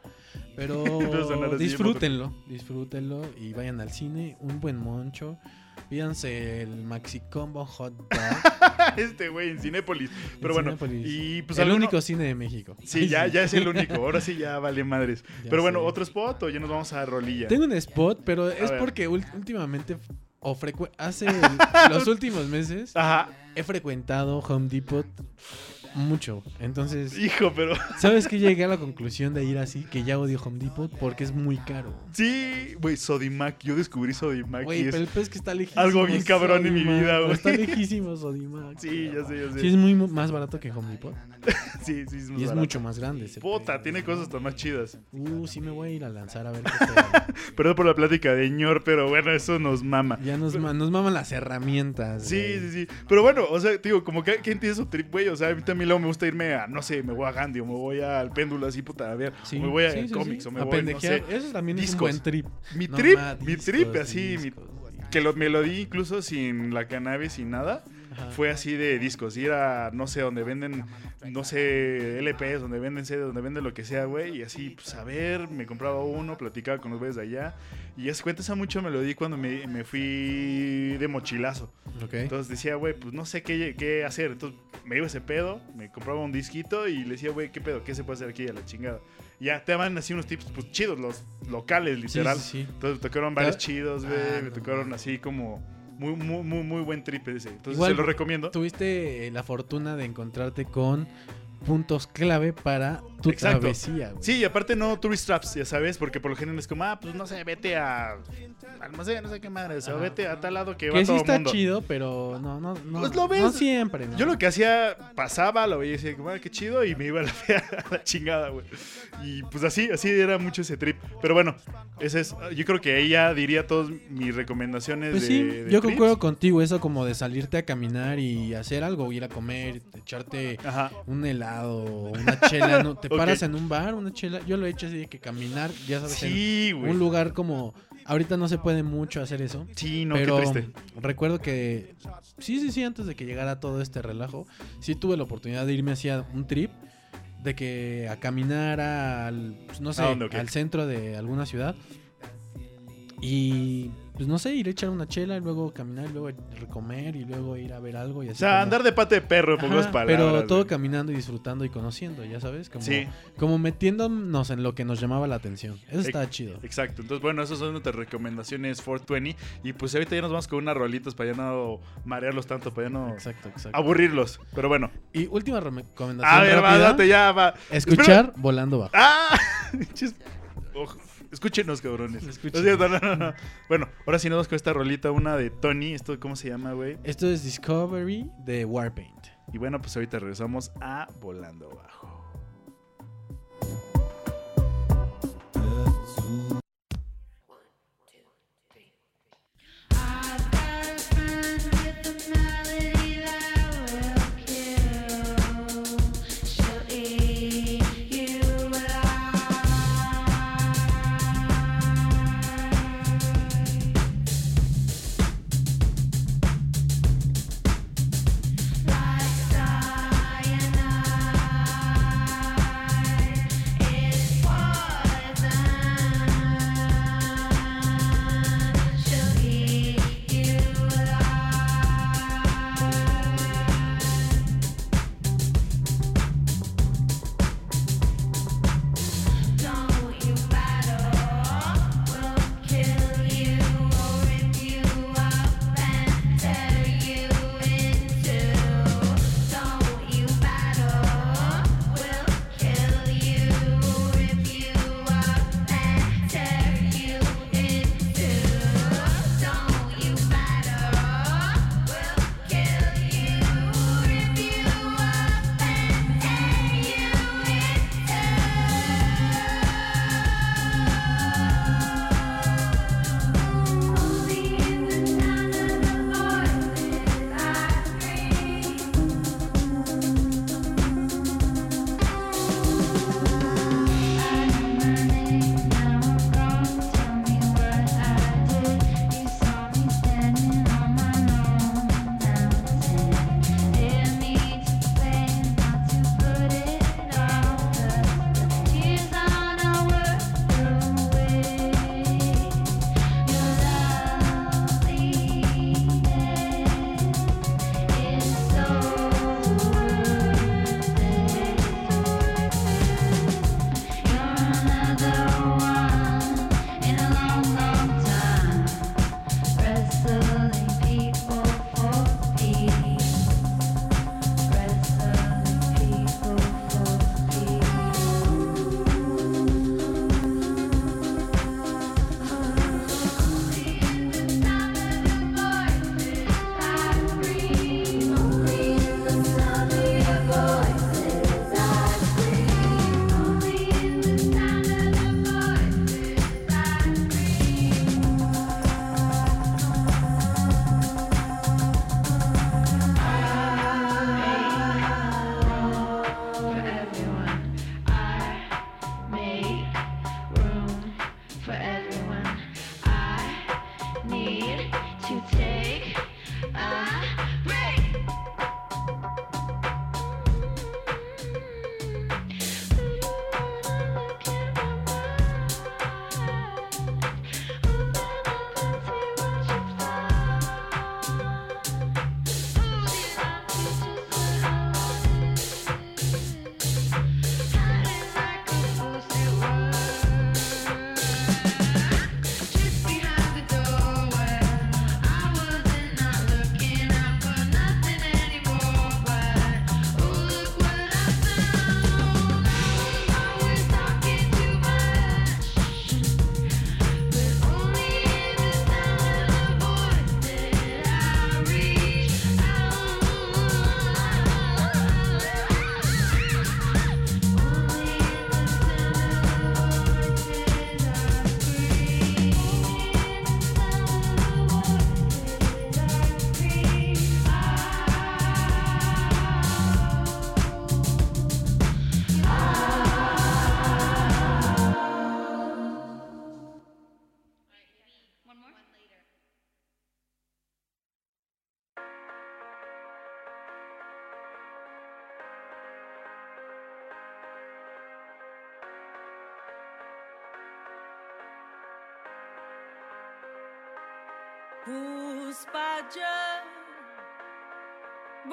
Pero disfrútenlo, disfrútenlo y vayan al cine, un buen moncho. Pídanse el Maxi Combo Hot Dog. este güey en Cinépolis. Pero en bueno, Cinépolis. y pues el alguno- único cine de México. Sí, ya, ya es el único. Ahora sí ya vale madres. Ya Pero bueno, sé. otro spot o ya nos vamos a rolilla. Tengo un spot, pero es ver. porque últimamente o frecue- hace el- los últimos meses Ajá. he frecuentado Home Depot mucho. Entonces, Hijo, pero ¿sabes qué? Llegué a la conclusión de ir así, que ya odio Home Depot porque es muy caro. sí, güey, Sodimac. Yo descubrí Sodimac Güey, pero el pez que está lejísimo. algo bien cabrón en mi vida, güey. Está lejísimo Sodimac. Sí, ya sé, ya sé. Sí, es muy mu- más barato que Home Depot. Sí, sí, es más Y es barato. mucho más grande. Puta, tiene cosas hasta más chidas. Uh, sí me voy a ir a lanzar a ver qué. Perdón por la plática de ñor, pero bueno, eso nos mama. Ya nos, ma- nos maman las herramientas. Sí, sí, sí. Pero bueno, o sea, digo, como que ¿quién tiene su trip, güey? O sea, a mí también luego me gusta irme a, no sé, me voy a Gandhi o me voy al péndulo así, puta, a ver. Sí, o me voy a sí, sí, cómics o me a voy, no sé. Eso también es un buen trip. Mi No, trip, mi trip, así, discos, que lo, me lo di incluso sin la cannabis, sin nada. Ajá. Fue así de discos, ir a, no sé, donde venden, no sé, LPs, donde venden CD, donde venden lo que sea, güey. Y así, pues a ver, me compraba uno, platicaba con los güeyes de allá. Y se cuenta, esa mucho me lo di cuando me, me fui de mochilazo. Entonces decía, güey, pues no sé qué, qué hacer. Entonces me iba ese pedo, me compraba un disquito y le decía, güey, ¿qué pedo? ¿Qué se puede hacer aquí a la chingada? Ya te daban así unos tips, pues chidos, los locales, literal. sí, sí. Entonces me tocaron varios Ah, chidos, güey. ah, me no. tocaron así como muy, muy, muy, muy buen trip ese. Entonces Igual se lo recomiendo. Tuviste la fortuna de encontrarte con puntos clave para tu Exacto. travesía, güey. Sí, y aparte no tourist traps, ya sabes, porque por lo general es como, ah, pues no sé, vete a almacén, no sé qué madre, o sea, vete a tal lado que, va Que sí todo está mundo. chido, pero no, no, no. Pues lo ves. No siempre, ¿no? Yo lo que hacía, pasaba, lo veía y decía, ah, qué chido, y me iba a la, a la chingada, güey. Y pues así, así era mucho ese trip. Pero bueno, ese es, yo creo que ella diría todas mis recomendaciones Pues de, sí, de yo trips. concuerdo contigo, eso como de salirte a caminar y hacer algo, ir a comer, echarte Ajá. un helado, una chela, ¿no? te paras en un bar, una chela, yo lo he hecho así de que caminar, ya sabes, Sí, en un lugar como, ahorita no se puede mucho hacer eso, Sí, no, pero qué triste. recuerdo que, sí, sí, sí, antes de que llegara todo este relajo, sí tuve la oportunidad de irme hacia un trip, de que a caminar al, pues, no sé, al centro de alguna ciudad. Y pues no sé, ir a echar una chela, y luego caminar, y luego comer y luego ir a ver algo y así. O sea, como- andar de pata de perro, Ajá, pocas palabras. Pero todo güey. caminando y disfrutando y conociendo, ya sabes, como, Sí. como metiéndonos en lo que nos llamaba la atención. Eso está chido. Exacto, entonces bueno, esas son nuestras recomendaciones 420 y pues ahorita ya nos vamos con unas rolitas para ya no marearlos tanto, para ya no Exacto, exacto. aburrirlos, pero bueno. Y última recomendación. A ver, va, date ya, va. Escuchar volando bajo. ¡Ah! Ojo, Escúchenos, cabrones. Escúchenos. No no, no, no. Bueno, ahora sí nos con esta rolita, una de Tony. ¿Esto cómo se llama, güey? Esto es Discovery de Warpaint. Y bueno, pues ahorita regresamos a Volando Bajo.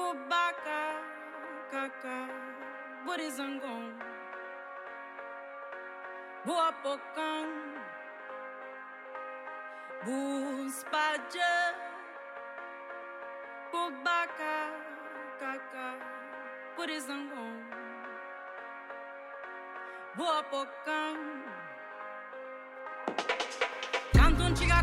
Kubaka, kaka, Buddhism buapokan Buapokang, Buspaja, Kubaka, kaka, Buddhism buapokan Buapokang, Cantum chiga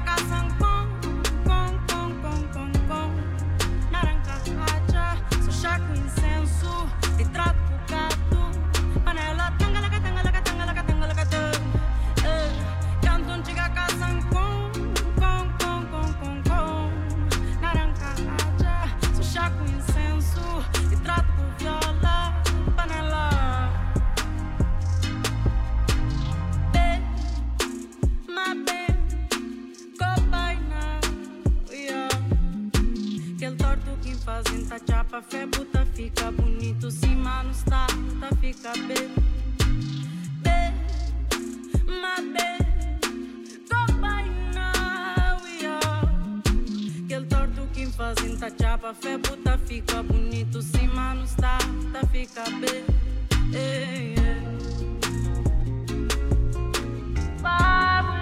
fazenda, chapa, fé, buta fica bonito. Se mano está, tá fica bem. Bem, mas bem. Fazenda chapa, fé puta, fica bonito. Se mano está, tá, fica bem. Ei, ei. Bye.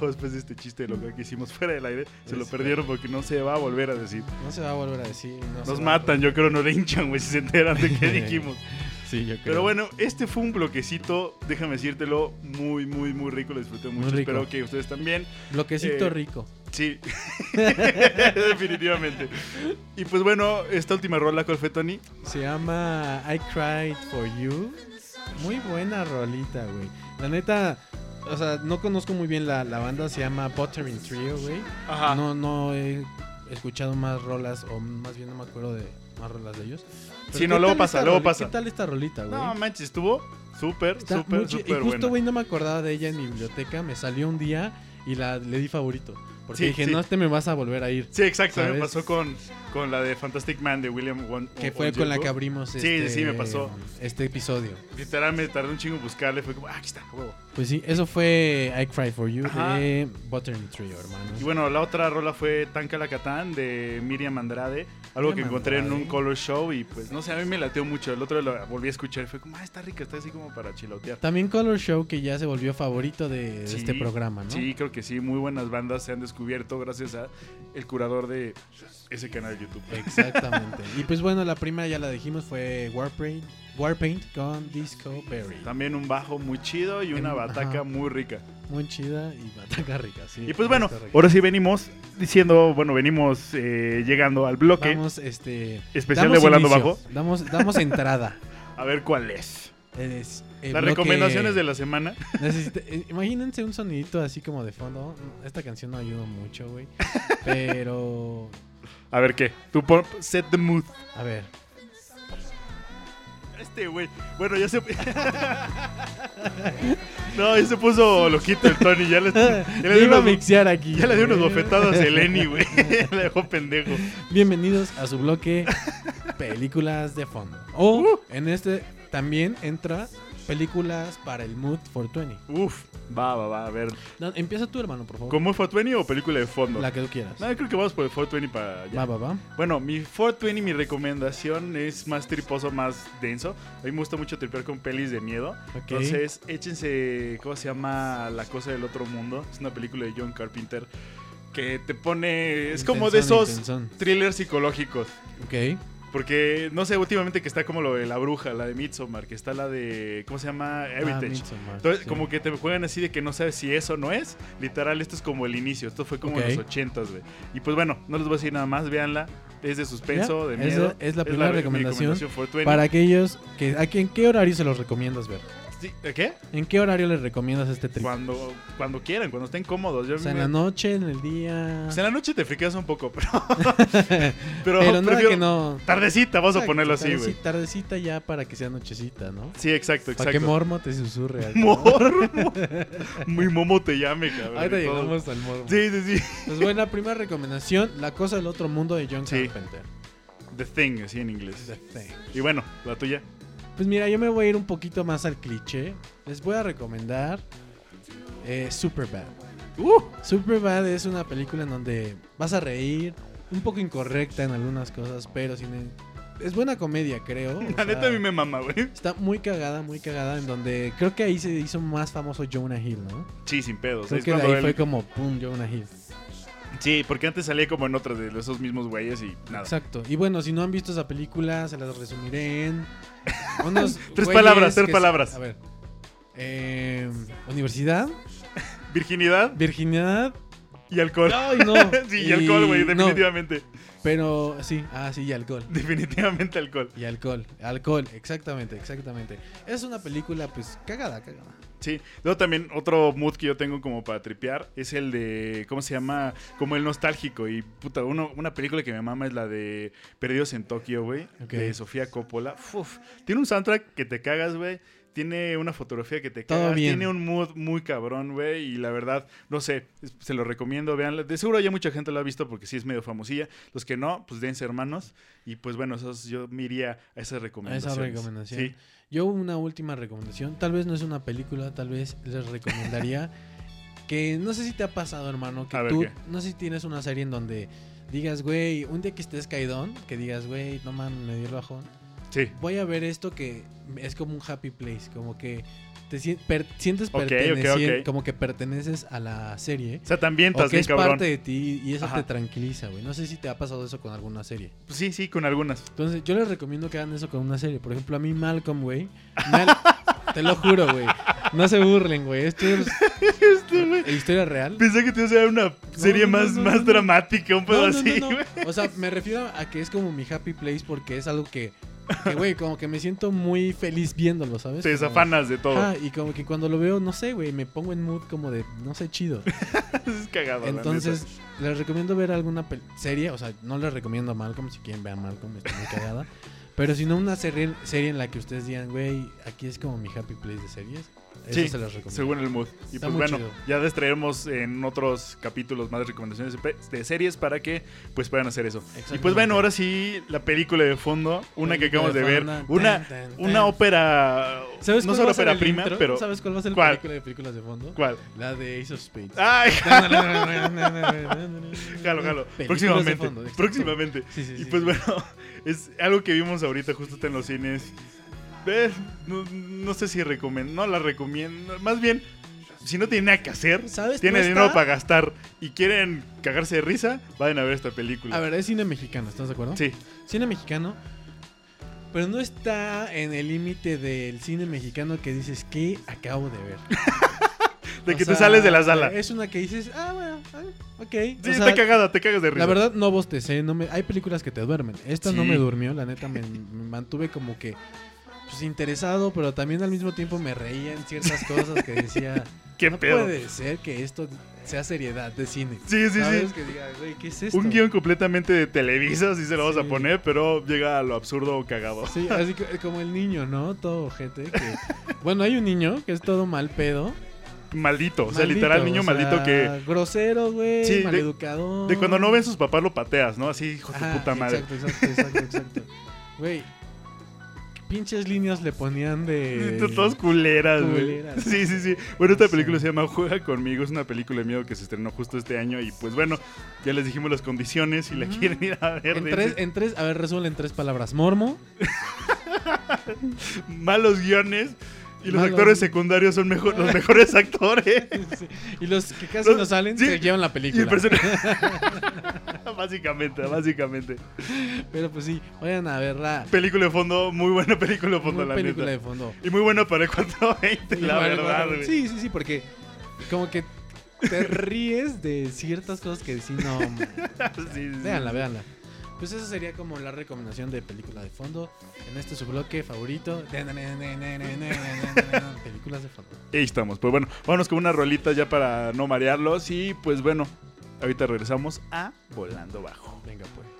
Después de este chiste local que hicimos fuera del aire. Se lo perdieron porque no se va a volver a decir. No se va a volver a decir. no Nos matan, yo creo, no le hinchan, güey, si se enteran de qué dijimos. Sí, yo creo. Pero bueno, este fue un bloquecito, déjame decírtelo, muy, muy, muy rico, lo disfruté mucho. rico. Espero que ustedes también. Bloquecito eh, rico. Sí, definitivamente. Y pues bueno, esta última rola, ¿cuál fue, Tony? Se llama I Cried for You. Muy buena rolita, güey. La neta, o sea, no conozco muy bien la, la banda, se llama Buttering Trio, güey. Ajá. No, no he escuchado más rolas, o más bien no me acuerdo de más rolas de ellos. Pero Sí, no, ¿qué luego pasa, luego pasa. ¿Qué tal esta rolita, güey? No manches, estuvo súper, súper, súper Y justo, güey, no me acordaba de ella en mi biblioteca. Me salió un día y la le di favorito. Porque Sí, dije, sí. no te me vas a volver a ir. Sí, exacto, me pasó con, con la de Fantastic Man de William Won- Que Won- fue con la que abrimos Sí, este, sí, me pasó. este episodio. Literal me tardé un chingo en buscarle, fue como, ah, aquí está, huevo. Pues sí, eso fue I Cry For You Ajá. de Buttering Trio, hermano. Y bueno, la otra rola fue Tanca la Catán de Miriam Andrade, algo que encontré en un color show y pues no sé, a mí me lateó mucho. El otro lo volví a escuchar y fue como, ah, está rica, está así como para chilotear. También Color Show, que ya se volvió favorito de, de Sí, este programa, ¿no? Sí, creo que sí, muy buenas bandas se han descubierto gracias a el curador de ese canal de YouTube. Exactamente. y pues bueno, la primera ya la dijimos fue Warpaint, Warpaint con Disco Berry. También un bajo muy chido y una bataca ajá. muy rica. Muy chida y bataca rica, sí. Y pues bueno, ahora sí venimos diciendo, bueno, venimos eh, llegando al bloque Vamos, este... especial de Volando inicio, Bajo. Damos, damos entrada. A ver cuál es. Es el Las bloque- recomendaciones de la semana. Necesita- eh, imagínense un sonidito así como de fondo. Esta canción no ayuda mucho, güey. Pero... A ver qué. Tú pon set the mood. A ver. Este, güey. Bueno, ya se. no, ya se puso loquito el Tony. Ya le, ya le dio iba a mixear aquí. ya le dio unos güey. bofetadas el Lenny, güey. le dejó pendejo. Bienvenidos a su bloque Películas de fondo. O Uh. en este también entra películas para el Mood 420. Uf. Va, va, va. A ver. No, empieza tú, hermano, por favor. ¿Cómo es 420 o película de fondo? La que tú quieras. No, yo creo que vamos por el 420 para allá. Va, va, va. Bueno, mi 420, mi recomendación es más triposo, más denso. A mí me gusta mucho tripear con pelis de miedo. Ok. Entonces, échense, ¿cómo se llama? La cosa del otro mundo. Es una película de John Carpenter que te pone... Es como de esos thrillers psicológicos. Ok. Porque, no sé, últimamente que está como lo de La Bruja, la de Midsommar, que está la de... ¿Cómo se llama? Ah, Heritage. Entonces, sí. como que te juegan así de que no sabes si eso no es. Literal, esto es como el inicio. Esto fue como Ok. en los ochentas, güey. Y pues bueno, no les voy a decir nada más. Véanla. Es de suspenso, de es miedo. la- es la primera recomendación 420. Para aquellos que... ¿A qué, en qué horario se los recomiendas ver? Sí, ¿eh, ¿Qué? ¿En qué horario les recomiendas este trip? Cuando, cuando quieran, cuando estén cómodos. Yo O sea, en la noche, en el día. Pues en la noche te friqueas un poco, pero. pero Pero nada que no. Tardecita, vamos a Exacto, ponerlo así, güey. Tardecita ya para que sea nochecita, ¿no? Sí, exacto, Para que exacto. Mormo te susurre. algo. Mormo. Muy momo te llame, cabrón. Y todo. llegamos al Mormo. Sí, sí, sí. Pues bueno, primera recomendación: La cosa del otro mundo de John Sí. Carpenter. The Thing, así en inglés. The Thing. Y bueno, la tuya. Pues mira, yo me voy a ir un poquito más al cliché. Les voy a recomendar eh, Superbad. Uh, Superbad es una película en donde vas a reír, un poco incorrecta en algunas cosas, pero sin es buena comedia, creo. la sea, neta a mí me mama, güey. Está muy cagada, muy cagada, en donde creo que ahí se hizo más famoso Jonah Hill, ¿no? Sí, sin pedos. Creo Es que de ahí él- fue como, pum, Jonah Hill. Sí, porque antes salía como en otras de esos mismos güeyes y nada. Exacto. Y bueno, si no han visto esa película, se las resumiré en unos Tres palabras, tres se- palabras. A ver. Eh, universidad, Virginidad virginidad. y alcohol. Ay, no. sí, y alcohol, güey, no, definitivamente. pero sí, ah, sí, y alcohol. Definitivamente alcohol. Y alcohol, alcohol, exactamente, exactamente. Es una película, pues, cagada, cagada. Sí. Luego también otro mood que yo tengo como para tripear es el de, ¿cómo se llama? Como el nostálgico. Y puta, uno, una película que me mama es la de Perdidos en Tokio, güey. De Sofía Coppola. Uf, tiene un soundtrack que te cagas, güey. Tiene una fotografía que te cagas. Tiene un mood muy cabrón, güey. Y la verdad, no sé, se lo recomiendo. Veanla. De seguro ya mucha gente lo ha visto porque sí es medio famosilla. Los que no, pues dense hermanos. Y pues bueno, esos, yo me iría a esas recomendaciones. recomendación. Sí. Yo una última recomendación, tal vez no es una película, tal vez les recomendaría que no sé si te ha pasado, hermano, que A ver, tú, no sé si tienes una serie en donde digas, güey, un día que estés caidón, que digas, güey, no mames, me dio el bajón. Sí. Voy a ver esto que es como un happy place, como que te per- sientes Ok, ok, pertenecien- ok. como que perteneces a la serie. O sea, también estás que bien es cabrón. parte de ti y eso Ajá. te tranquiliza, güey. No sé si te ha pasado eso con alguna serie. Pues sí, sí, con algunas. Entonces, yo les recomiendo que hagan eso con una serie. Por ejemplo, a mí Malcolm, güey. Mal- te lo juro, güey. No se burlen, güey. Esto es historia real. Pensé que te iba a ser una serie no, más, no, más dramática, un pedo así, güey. O sea, me refiero a que es como mi happy place porque es algo que, que, güey, como que me siento muy feliz viéndolo, ¿sabes? Te Como- desafanas de todo. Ah, y como que cuando lo veo, no sé, güey, me pongo en mood como de, no sé, chido. es cagado, Entonces, les recomiendo ver alguna serie, o sea, no les recomiendo a Malcolm, si quieren ver a Malcolm, está muy cagada. Pero si no una serie, serie en la que ustedes digan, güey, aquí es como mi happy place de series. Eso Sí, se las recomiendo. Según el mood. Y Está pues bueno, chido. ya les traeremos en otros capítulos más recomendaciones de, series para que pues puedan hacer eso. Y pues bueno, ahora sí, la película de fondo, una que acabamos de de ver, una, una ópera, ¿Sabes no solo ópera prima, intro? pero... ¿Sabes cuál va a ser la película de películas de fondo? ¿Cuál? La de Ace of Spades. ¡Ay! Jalo, Jalo. Próximamente. Fondo, próximamente. Sí, sí, Y pues bueno, es algo que vimos ahorita justo en los cines. No, no sé si recomiendo, no la recomiendo. Más bien, si no tienen nada que hacer, ¿Sabes? tienen No dinero está- para gastar y quieren cagarse de risa, vayan a ver esta película. A ver, es cine mexicano, ¿estás de acuerdo? Sí, Cine mexicano. Pero no está en el límite del cine mexicano que dices que acabo de ver. de O que sea, te sales de la sala. Es una que dices, ah, bueno, ah, ok. Sí, O está sea, cagada, te cagas de risa. La verdad no bostecé, no me, hay películas que te duermen. Esta no me durmió, la neta me, me mantuve como que pues interesado, pero también al mismo tiempo me reía en ciertas cosas que decía, ¿Qué no pedo? puede ser que esto sea seriedad de cine. Sí, sí, ¿Sabes? sí. Que diga, güey, ¿qué es esto? Un guion completamente de Televisa, así se lo Sí. a poner, pero llega a lo absurdo cagado. Sí, así que- como el niño, ¿no? Todo gente que... Bueno, hay un niño que es todo mal pedo. Maldito, o sea, literal niño o sea, maldito que Grosero, güey, Sí, de- maleducador. de cuando no ven sus papás lo pateas, ¿no? Así, hijo de puta madre. Exacto, exacto, exacto, exacto. Güey, ¿qué pinches líneas le ponían de... Todas culeras, güey. Culeras. Sí, sí, sí. Bueno, esta película se llama Juega conmigo. Es una película de miedo que se estrenó justo este año. Y pues bueno, ya les dijimos las condiciones. Si la quieren ir a ver, En tres, en tres, a ver, resuelve en tres palabras. Mormo. malos guiones. Y los actores secundarios son mejor, los mejores actores. Sí. Y los que casi Los- no salen sí. se llevan la Y el película. personaje. básicamente, básicamente. Pero pues sí, vayan a verla. Película de fondo, muy buena película de fondo, la película neta. de fondo. Y muy buena para el 420, la verdad. Sí, sí, sí, porque como que te ríes de ciertas cosas que sí no. Sí, sí. Véanla, véanla. Pues esa sería como la recomendación de película de fondo. En este su bloque favorito. Películas de fondo. Ahí estamos. Pues bueno, vámonos con una rolita ya para no marearlos. Y pues bueno, ahorita regresamos a Volando Bajo. Venga, pues.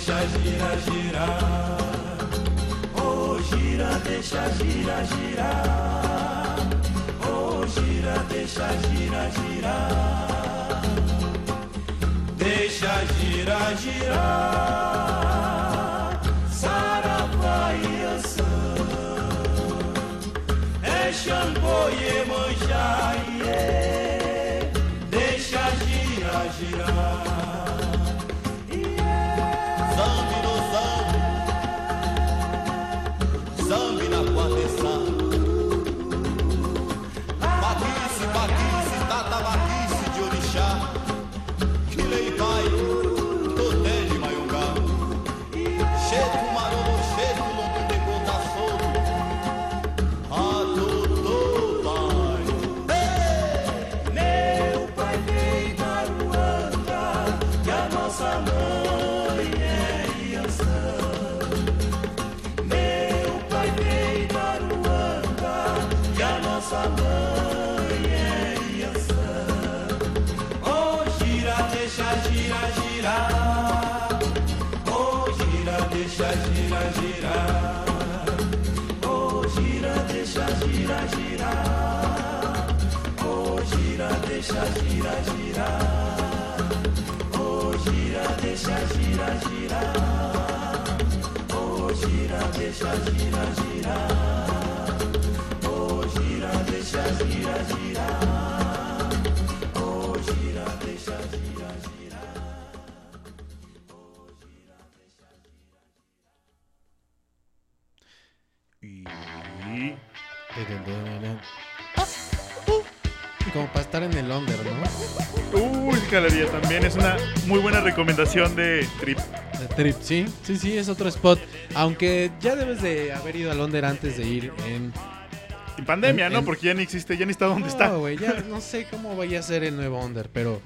Deixa, gira, girar. Oh, gira, deixa, gira, girar. Oh, gira, deixa, gira, girar. Deixa girar, girar. Saravá e Ançã. É Xangô e Emanjá, iê. Deixa girar, girar. Gira, girar. Oh, gira, deixa, gira, girar. Oh, gira, deixa, gira, girar. Oh, gira, deixa, gira, girar. Oh, gira, deixa, gira, girar. Y Como para estar en el under, Galería también es una muy buena recomendación de Trip. De Trip, sí, sí, sí, es otro spot. Aunque ya debes de haber ido al under antes de ir en... En pandemia, En- ¿no? en- Porque ya ni existe, ya ni está donde No, está. güey, ya no sé cómo vaya a ser el nuevo under, pero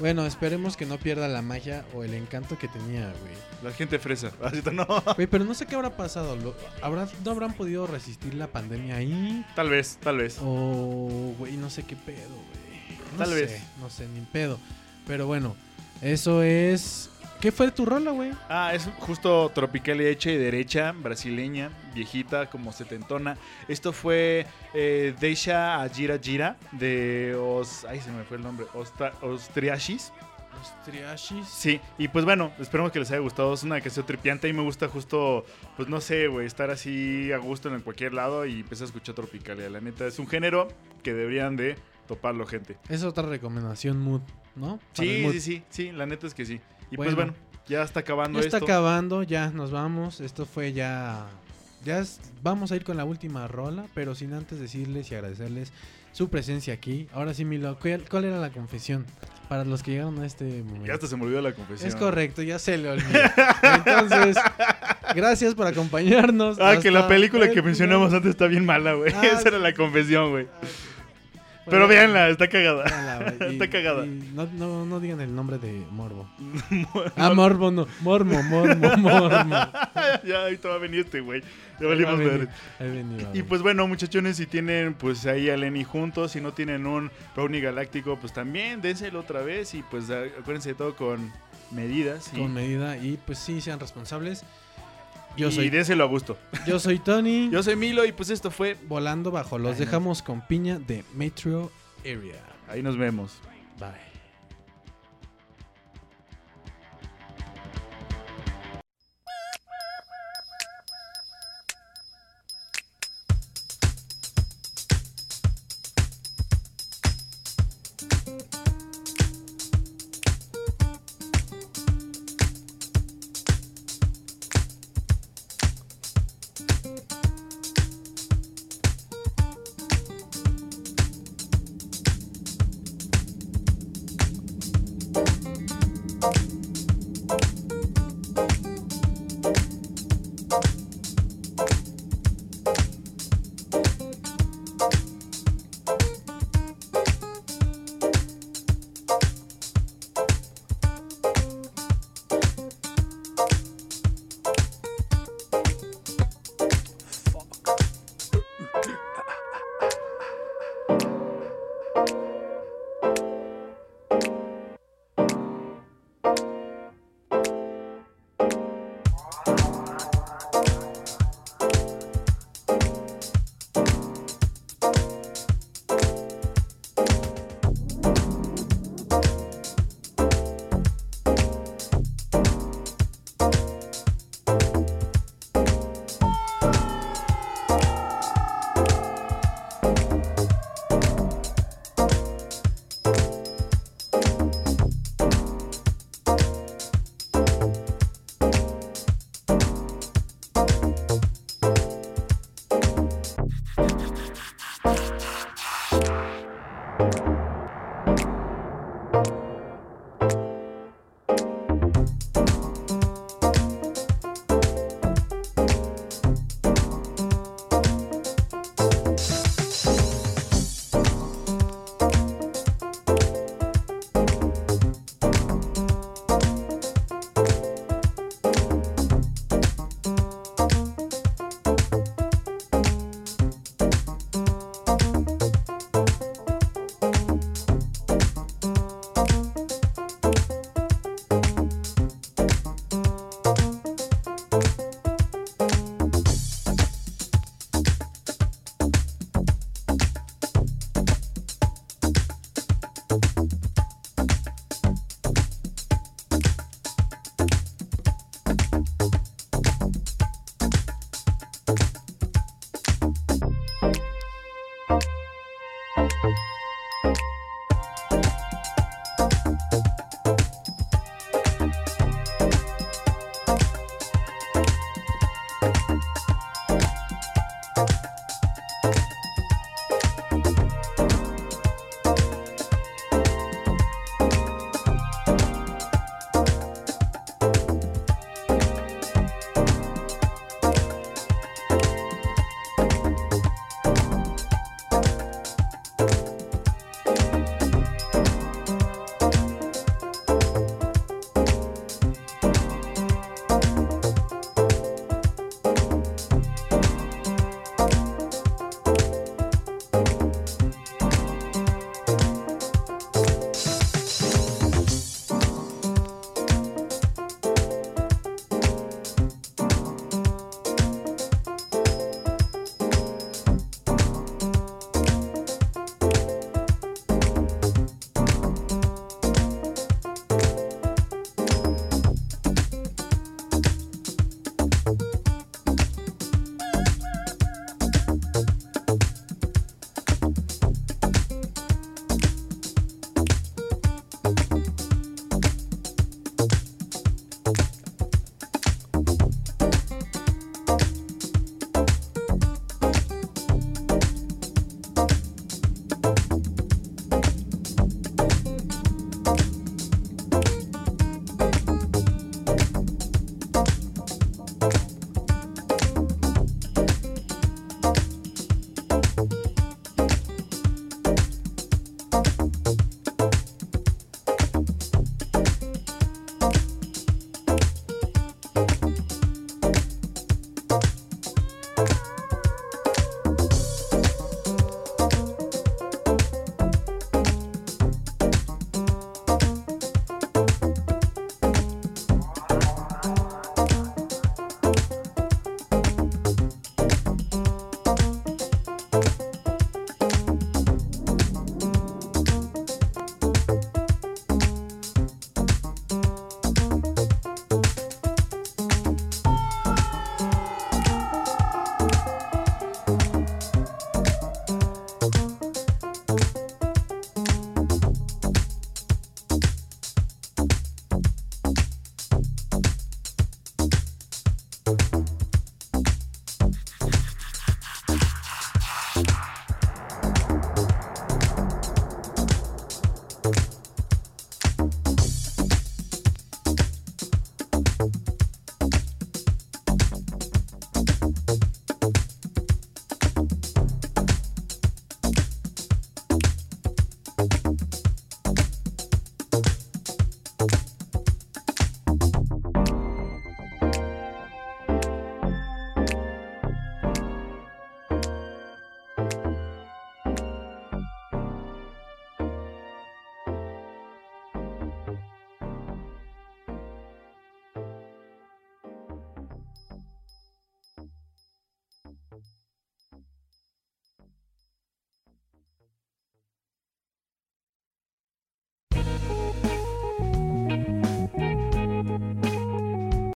bueno, esperemos que no pierda la magia o el encanto que tenía, güey. La gente fresa. Así está, no. Güey, pero no sé qué habrá pasado. lo- ¿habrá, ¿No habrán podido resistir la pandemia ahí? Tal vez, tal vez. O, güey, no sé qué pedo, güey. No Tal sé, vez. No sé, ni pedo. Pero bueno, eso es... ¿Qué fue tu rola, güey? Ah, es justo tropical y hecha y derecha, brasileña, viejita, como setentona. Esto fue eh, Deisha Ajira Gira de Os... Ay, se me fue el nombre. Ostriachis. Los triashis. Sí, y pues bueno, esperemos que les haya gustado. Es una canción tripiante y me gusta justo, pues no sé, güey, estar así a gusto en cualquier lado y empezar a escuchar Tropicalia. La neta, es un género que deberían de toparlo, gente. Es otra recomendación mood, ¿no? Para Sí, mood. sí, sí, sí, la neta es que sí. Y Bueno. pues bueno, ya está acabando Ya está esto. acabando, ya nos vamos. Esto fue ya. Ya es- vamos a ir con la última rola, pero sin antes decirles y agradecerles su presencia aquí. Ahora sí, Milo, ¿cuál, cuál era la confesión? Para los que llegaron a este momento. Ya hasta se me olvidó la confesión. Es correcto, ya se le olvidó. Entonces, Gracias por acompañarnos. Ah, que la película el que mencionamos antes está bien mala, güey. Ah, Esa era la confesión, güey. Pero véanla, está cagada. véanla, güey, y- Está cagada. no, no, no digan el nombre de Morbo. Ah, Morbo no. Mormo, Mormo, Mormo. ya, ahorita va a venir este, güey. Ya Ahí valimos ver. ahí Y pues bueno, muchachones, si tienen pues ahí a Lenny juntos, si no tienen un Brownie Galáctico, pues también dénselo otra vez y pues acuérdense de todo con medidas. y- Con medida y pues sí, sean responsables. Yo y soy, déselo a gusto. yo soy Tony. Yo soy Milo y pues esto fue. Volando bajo. Los Ay, no. dejamos con piña de Metro Area. Ahí nos vemos.